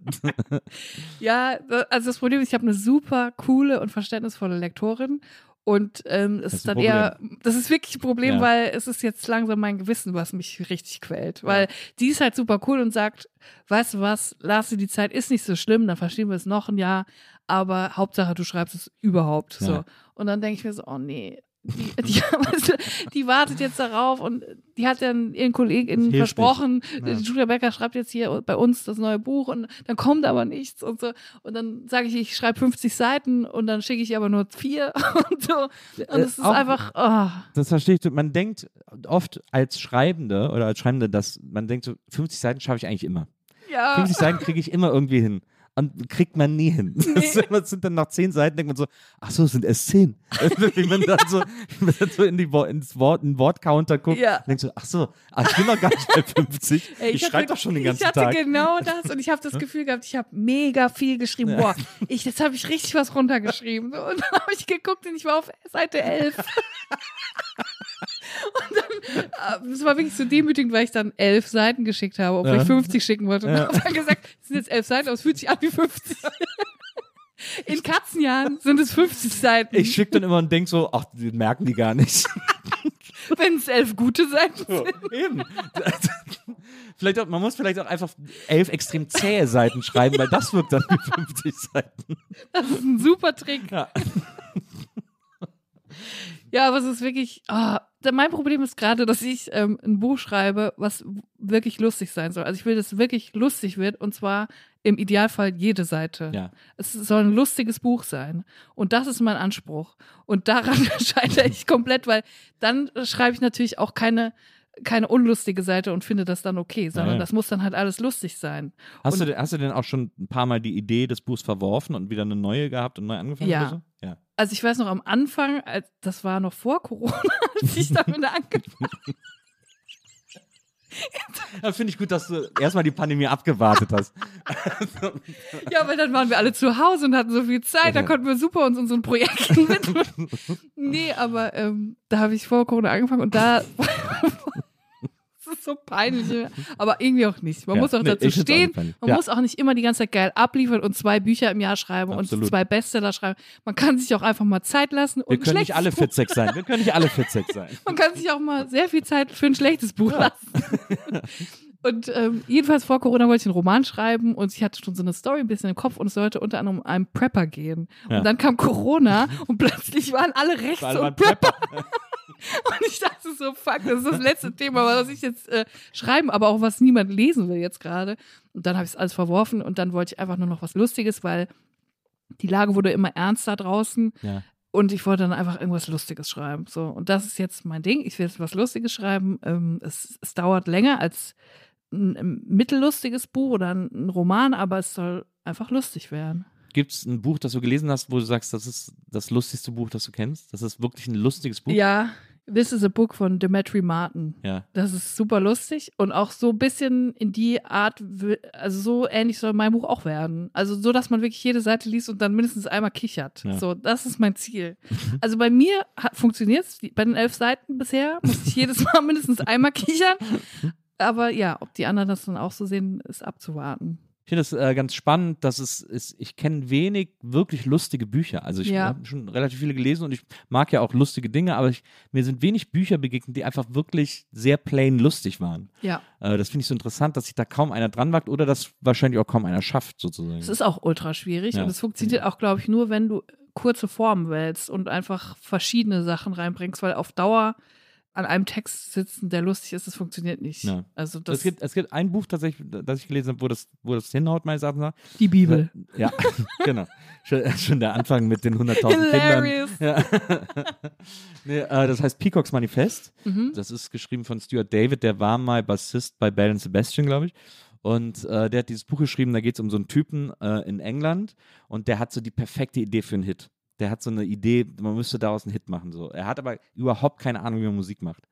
Ja, also das Problem ist, ich habe eine super coole und verständnisvolle Lektorin. Und ähm, es Das ist dann eher, das ist wirklich ein Problem, Ja. weil es ist jetzt langsam mein Gewissen, was mich richtig quält. Weil die ist halt super cool und sagt, weißt du was, lass dir die Zeit, ist nicht so schlimm, dann verstehen wir es noch ein Jahr, aber Hauptsache du schreibst es überhaupt. So. Ja. Und dann denke ich mir so, oh nee. Die, die, die wartet jetzt darauf und die hat dann ihren hilft versprochen, Ja. Julia Becker schreibt jetzt hier bei uns das neue Buch und dann kommt aber nichts und so. Und dann sage ich, ich schreibe 50 Seiten und dann schicke ich aber nur vier und so. Und es ist auch- einfach, oh. Das verstehe ich. Man denkt oft als Schreibende oder als Schreibende, dass man denkt, so 50 Seiten schaffe ich eigentlich immer. Ja. 50 Seiten kriege ich immer irgendwie hin. Und kriegt man nie hin. Das sind dann nach 10 Seiten, denkt man so, ach so, es sind erst 10. Wie man dann so, man dann so in die ins Wort, in den Wortcounter guckt Ja. denkt so, ach so, ach, ich bin noch gar nicht bei 50. Ey, ich hatte- schreibe doch schon den ganzen Ich hatte Tag. genau das und ich habe das Gefühl gehabt, ich habe mega viel geschrieben. Boah, ich, jetzt habe ich richtig was runtergeschrieben. Und dann habe ich geguckt und ich war auf Seite 11. und dann, äh, es war wirklich so demütigend, weil ich dann elf Seiten geschickt habe, obwohl Ja. ich 50 schicken wollte. Und Ja. habe dann gesagt, es sind jetzt elf Seiten, aber es fühlt sich an wie 50. In Katzenjahren sind es 50 Seiten. Ich schicke dann immer und denke so, ach, die merken die gar nicht. Wenn es elf gute Seiten So, sind. eben. vielleicht auch, man muss vielleicht auch einfach elf extrem zähe Seiten schreiben, weil das wirkt dann wie 50 Seiten. Das ist ein super Trick. Ja. Ja, aber es ist wirklich. da- mein Problem ist gerade, dass ich ähm, ein Buch schreibe, was wirklich lustig sein soll. Also ich will, dass es wirklich lustig wird und zwar im Idealfall jede Seite. Ja. Es soll ein lustiges Buch sein. Und das ist mein Anspruch. Und daran scheitere ich komplett, weil dann schreibe ich natürlich auch keine, keine unlustige Seite und finde das dann okay, sondern Ja, das muss dann halt alles lustig sein. Hast, Und- du, denn- hast du denn auch schon ein paar Mal die Idee des Buchs verworfen und wieder eine neue gehabt und neu angefangen? Ja. Ja. Also ich weiß noch am Anfang, das war noch vor Corona, als ich damit angefangen Ja, Finde ich gut, dass du erstmal die Pandemie abgewartet hast. Ja, weil dann waren wir alle zu Hause und hatten so viel Zeit, da konnten wir super uns unseren Projekten widmen. nee, aber ähm, da habe ich vor Corona angefangen und da. Das ist so peinlich, aber irgendwie auch nicht. Man Ja, muss auch nee, dazu auch stehen. peinlich. Man Ja. muss auch nicht immer die ganze Zeit geil abliefern und zwei Bücher im Jahr schreiben Absolut. und zwei Bestseller schreiben. Man kann sich auch einfach mal Zeit lassen und Wir können nicht alle Buch- Fitzek sein. Wir können nicht alle Fitzek sein. Man kann sich auch mal sehr viel Zeit für ein schlechtes Buch lassen. Und ähm, jedenfalls vor Corona wollte ich einen Roman schreiben und ich hatte schon so eine Story ein bisschen im Kopf und es sollte unter anderem um einen Prepper gehen. Ja. Und dann kam Corona und plötzlich waren alle rechts und Prepper. Prepper. Und ich dachte so, fuck, das ist das letzte Thema, was ich jetzt äh, schreiben, aber auch was niemand lesen will jetzt gerade. Und dann habe ich es alles verworfen und dann wollte ich einfach nur noch was Lustiges, weil die Lage wurde immer ernster draußen. Ja. Und ich wollte dann einfach irgendwas Lustiges schreiben. So, und das ist jetzt mein Ding. Ich will jetzt was Lustiges schreiben. Ähm, es, es dauert länger als ein, ein mittellustiges Buch oder ein, ein Roman, aber es soll einfach lustig werden. Gibt es ein Buch, das du gelesen hast, wo du sagst, das ist das lustigste Buch, das du kennst? Das ist wirklich ein lustiges Buch? Ja, This is a Book von Demetri Martin. Ja. Das ist super lustig und auch so ein bisschen in die Art, also so ähnlich soll mein Buch auch werden. Also so, dass man wirklich jede Seite liest und dann mindestens einmal kichert. Ja. So, das ist mein Ziel. Also bei mir funktioniert es, bei den elf Seiten bisher, muss ich jedes Mal mindestens einmal kichern. Aber ja, ob die anderen das dann auch so sehen, ist abzuwarten. Ich finde es äh, ganz spannend, dass es ist, ich kenne wenig wirklich lustige Bücher. Also ich Ja. habe schon relativ viele gelesen und ich mag ja auch lustige Dinge, aber ich, mir sind wenig Bücher begegnet, die einfach wirklich sehr plain lustig waren. Ja, Äh, das finde ich so interessant, dass sich da kaum einer dran wagt oder das wahrscheinlich auch kaum einer schafft, sozusagen. es ist auch ultra schwierig Ja. und es funktioniert auch, glaube ich, nur, wenn du kurze Formen wählst und einfach verschiedene Sachen reinbringst, weil auf Dauer an einem Text sitzen, der lustig ist, das funktioniert nicht. Ja. Also das es, gibt, es gibt ein Buch tatsächlich, das ich gelesen habe, wo das, wo das hinhaut, meines Erachtens die Bibel. Ja, genau. Schon, schon der Anfang mit den 100.000 Kindern. Hilarious. Ja. nee, äh, das heißt Peacocks Manifest. Mhm. Das ist geschrieben von Stuart David, der war mal Bassist bei Bell and Sebastian, glaube ich. Und äh, der hat dieses Buch geschrieben, da geht es um so einen Typen äh, in England und der hat so die perfekte Idee für einen Hit. Der hat so eine Idee, man müsste daraus einen Hit machen. So. Er hat aber überhaupt keine Ahnung, wie man Musik macht.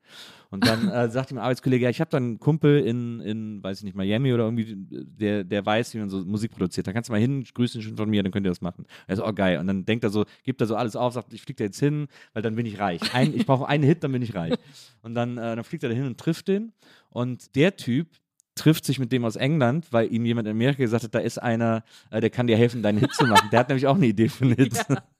Und dann äh, sagt ihm ein Arbeitskollege, ja, ich habe da einen Kumpel in, in, weiß ich nicht, Miami oder irgendwie, der, der weiß, wie man so Musik produziert. Da kannst du mal hin, grüß ihn schon von mir, dann könnt ihr das machen. Er so, oh geil. Und dann denkt er so, gibt er so alles auf, sagt, ich fliege da jetzt hin, weil dann bin ich reich. Ein, ich brauche einen Hit, dann bin ich reich. Und dann, äh, dann fliegt er da hin und trifft den. Und der Typ trifft sich mit dem aus England, weil ihm jemand in Amerika gesagt hat, da ist einer, äh, der kann dir helfen, deinen Hit zu machen. Der hat nämlich auch eine Idee für einen Hit.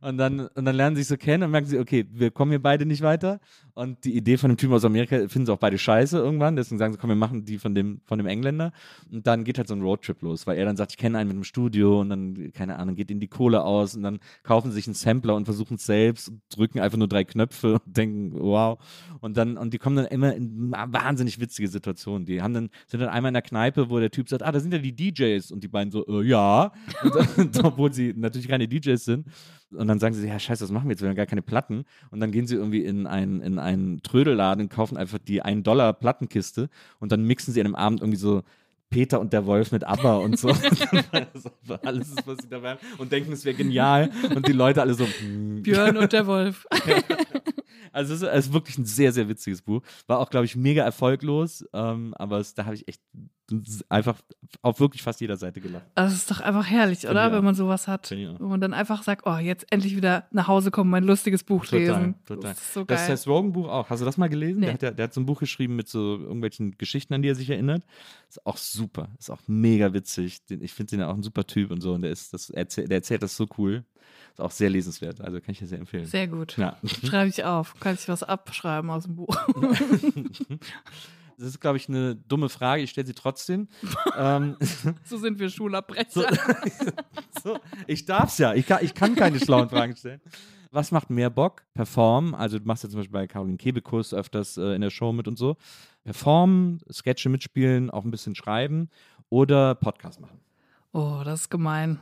Und dann, und dann lernen sie sich so kennen und merken sie, okay, wir kommen hier beide nicht weiter. Und die Idee von dem Typen aus Amerika finden sie auch beide scheiße irgendwann. Deswegen sagen sie, komm, wir machen die von dem, von dem Engländer. Und dann geht halt so ein Roadtrip los, weil er dann sagt, ich kenne einen mit dem Studio und dann, keine Ahnung, geht ihnen die Kohle aus und dann kaufen sie sich einen Sampler und versuchen es selbst drücken einfach nur drei Knöpfe und denken, wow. Und dann, und die kommen dann immer in wahnsinnig witzige Situationen. Die haben dann, sind dann einmal in der Kneipe, wo der Typ sagt, ah, da sind ja die DJs. Und die beiden so, äh, ja. Und obwohl sie natürlich keine DJs sind. Und dann sagen sie, ja, scheiße, was machen wir jetzt? Wir haben gar keine Platten. Und dann gehen sie irgendwie in einen, in einen Trödelladen und kaufen einfach die 1-Dollar-Plattenkiste und dann mixen sie an einem Abend irgendwie so Peter und der Wolf mit ABBA und so. ist alles, ist, was sie dabei haben. Und denken, es wäre genial. Und die Leute alle so, hm. Björn und der Wolf. Also es ist, es ist wirklich ein sehr, sehr witziges Buch. War auch, glaube ich, mega erfolglos. Ähm, aber es, da habe ich echt einfach auf wirklich fast jeder Seite gelacht. Das ist doch einfach herrlich, Finde oder? Wenn man sowas hat. Wenn man dann einfach sagt, oh, jetzt endlich wieder nach Hause kommen, mein lustiges Buch Total, lesen. total. Das ist so Das geil. Seth Rogen-Buch auch. Hast du das mal gelesen? Nee. Der, hat ja, der hat so ein Buch geschrieben mit so irgendwelchen Geschichten, an die er sich erinnert. Ist auch super. Ist auch mega witzig. Ich finde den auch ein super Typ und so. Und der, ist, das, der erzählt das so cool. Ist auch sehr lesenswert. Also kann ich dir sehr empfehlen. Sehr gut. ja. Schreibe ich auf. Kann ich was abschreiben aus dem Buch? Das ist, glaube ich, eine dumme Frage. Ich stelle sie trotzdem. ähm, so sind wir so, Schulabbrecher. so, ich darf's ja. Ich kann, ich kann keine schlauen Fragen stellen. Was macht mehr Bock? Performen. Also du machst ja zum Beispiel bei Caroline Kebekus öfters äh, in der Show mit und so. Performen, Sketche mitspielen, auch ein bisschen schreiben oder Podcast machen. Oh, das ist gemein.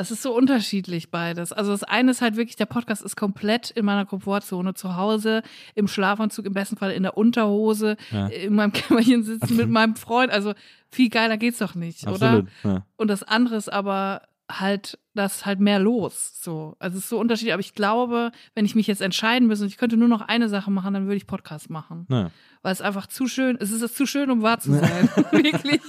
Es ist so unterschiedlich beides. Also das eine ist halt wirklich, der Podcast ist komplett in meiner Komfortzone zu Hause, im Schlafanzug, im besten Fall in der Unterhose, Ja. in meinem Kämmerchen sitzen mit meinem Freund. Also viel geiler geht's doch nicht, oder? Absolut. Ja. Und das andere ist aber halt, das ist halt mehr los. So. Also es ist so unterschiedlich. Aber ich glaube, wenn ich mich jetzt entscheiden müsste und ich könnte nur noch eine Sache machen, dann würde ich Podcast machen. Ja. Weil es einfach zu schön, es ist zu schön, um wahr zu sein. wirklich.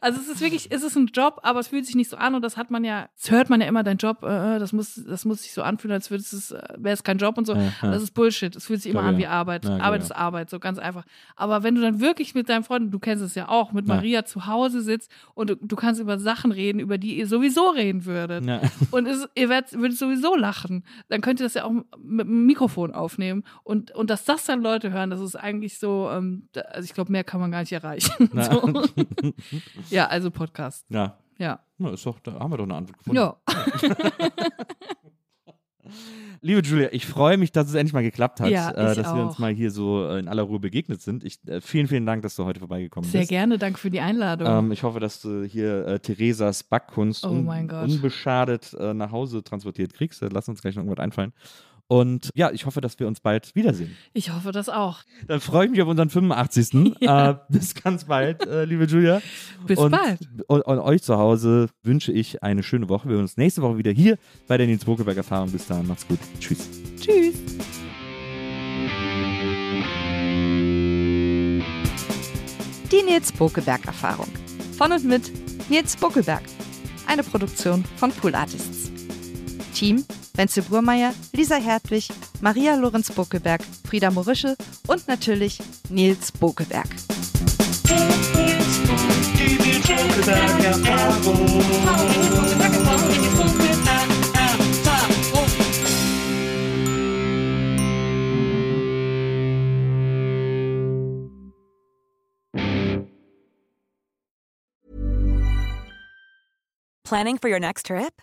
Also es ist wirklich, es ist ein Job, aber es fühlt sich nicht so an und das hat man ja, das hört man ja immer, dein Job, äh, das muss, das muss sich so anfühlen, als würde es, äh, wäre es kein Job und so. Ja, ja. Das ist Bullshit. Es fühlt sich immer an ja. wie Arbeit. Ja, Arbeit ja. ist Arbeit, so ganz einfach. Aber wenn du dann wirklich mit deinem Freund, du kennst es ja auch, mit Ja. Maria zu Hause sitzt und du, du kannst über Sachen reden, über die ihr sowieso reden würdet. Ja. Und es, ihr werdet, würdet sowieso lachen. Dann könnt ihr das ja auch mit dem Mikrofon aufnehmen. Und, und dass das dann Leute hören, das ist eigentlich so, ähm, also ich glaube, mehr kann man gar nicht erreichen. So. Ja, also Podcast. Ja. Ja. Na, ist doch, da haben wir doch eine Antwort gefunden. Ja. Liebe Julia, ich freue mich, dass es endlich mal geklappt hat, Ja, äh, dass wir uns auch. mal hier so äh, in aller Ruhe begegnet sind. Ich, äh, vielen, vielen Dank, dass du heute vorbeigekommen Sehr bist. gerne, danke für die Einladung. Ähm, ich hoffe, dass du hier äh, Theresas Backkunst Oh un unbeschadet äh, nach Hause transportiert kriegst. Äh, Lass uns gleich noch irgendwas einfallen. Und ja, ich hoffe, dass wir uns bald wiedersehen. ich hoffe das auch. Dann freue ich mich auf unseren 85. Ja. äh, bis ganz bald, äh, liebe Julia. Bis und, bald. Und, und euch zu Hause wünsche ich eine schöne Woche. Wir hören uns nächste Woche wieder hier bei der Nils Bokeberg Erfahrung. Bis dahin, macht's gut. Tschüss. Tschüss. Die Nils Bokeberg Erfahrung. Von und mit Nils Bokeberg. Eine Produktion von Pool Artists. Team Wenzel Burmeier, Lisa Hertwig, Maria Lorenz Bokeberg, Frieda Morische und natürlich Nils Bokeberg. Planning for your next trip?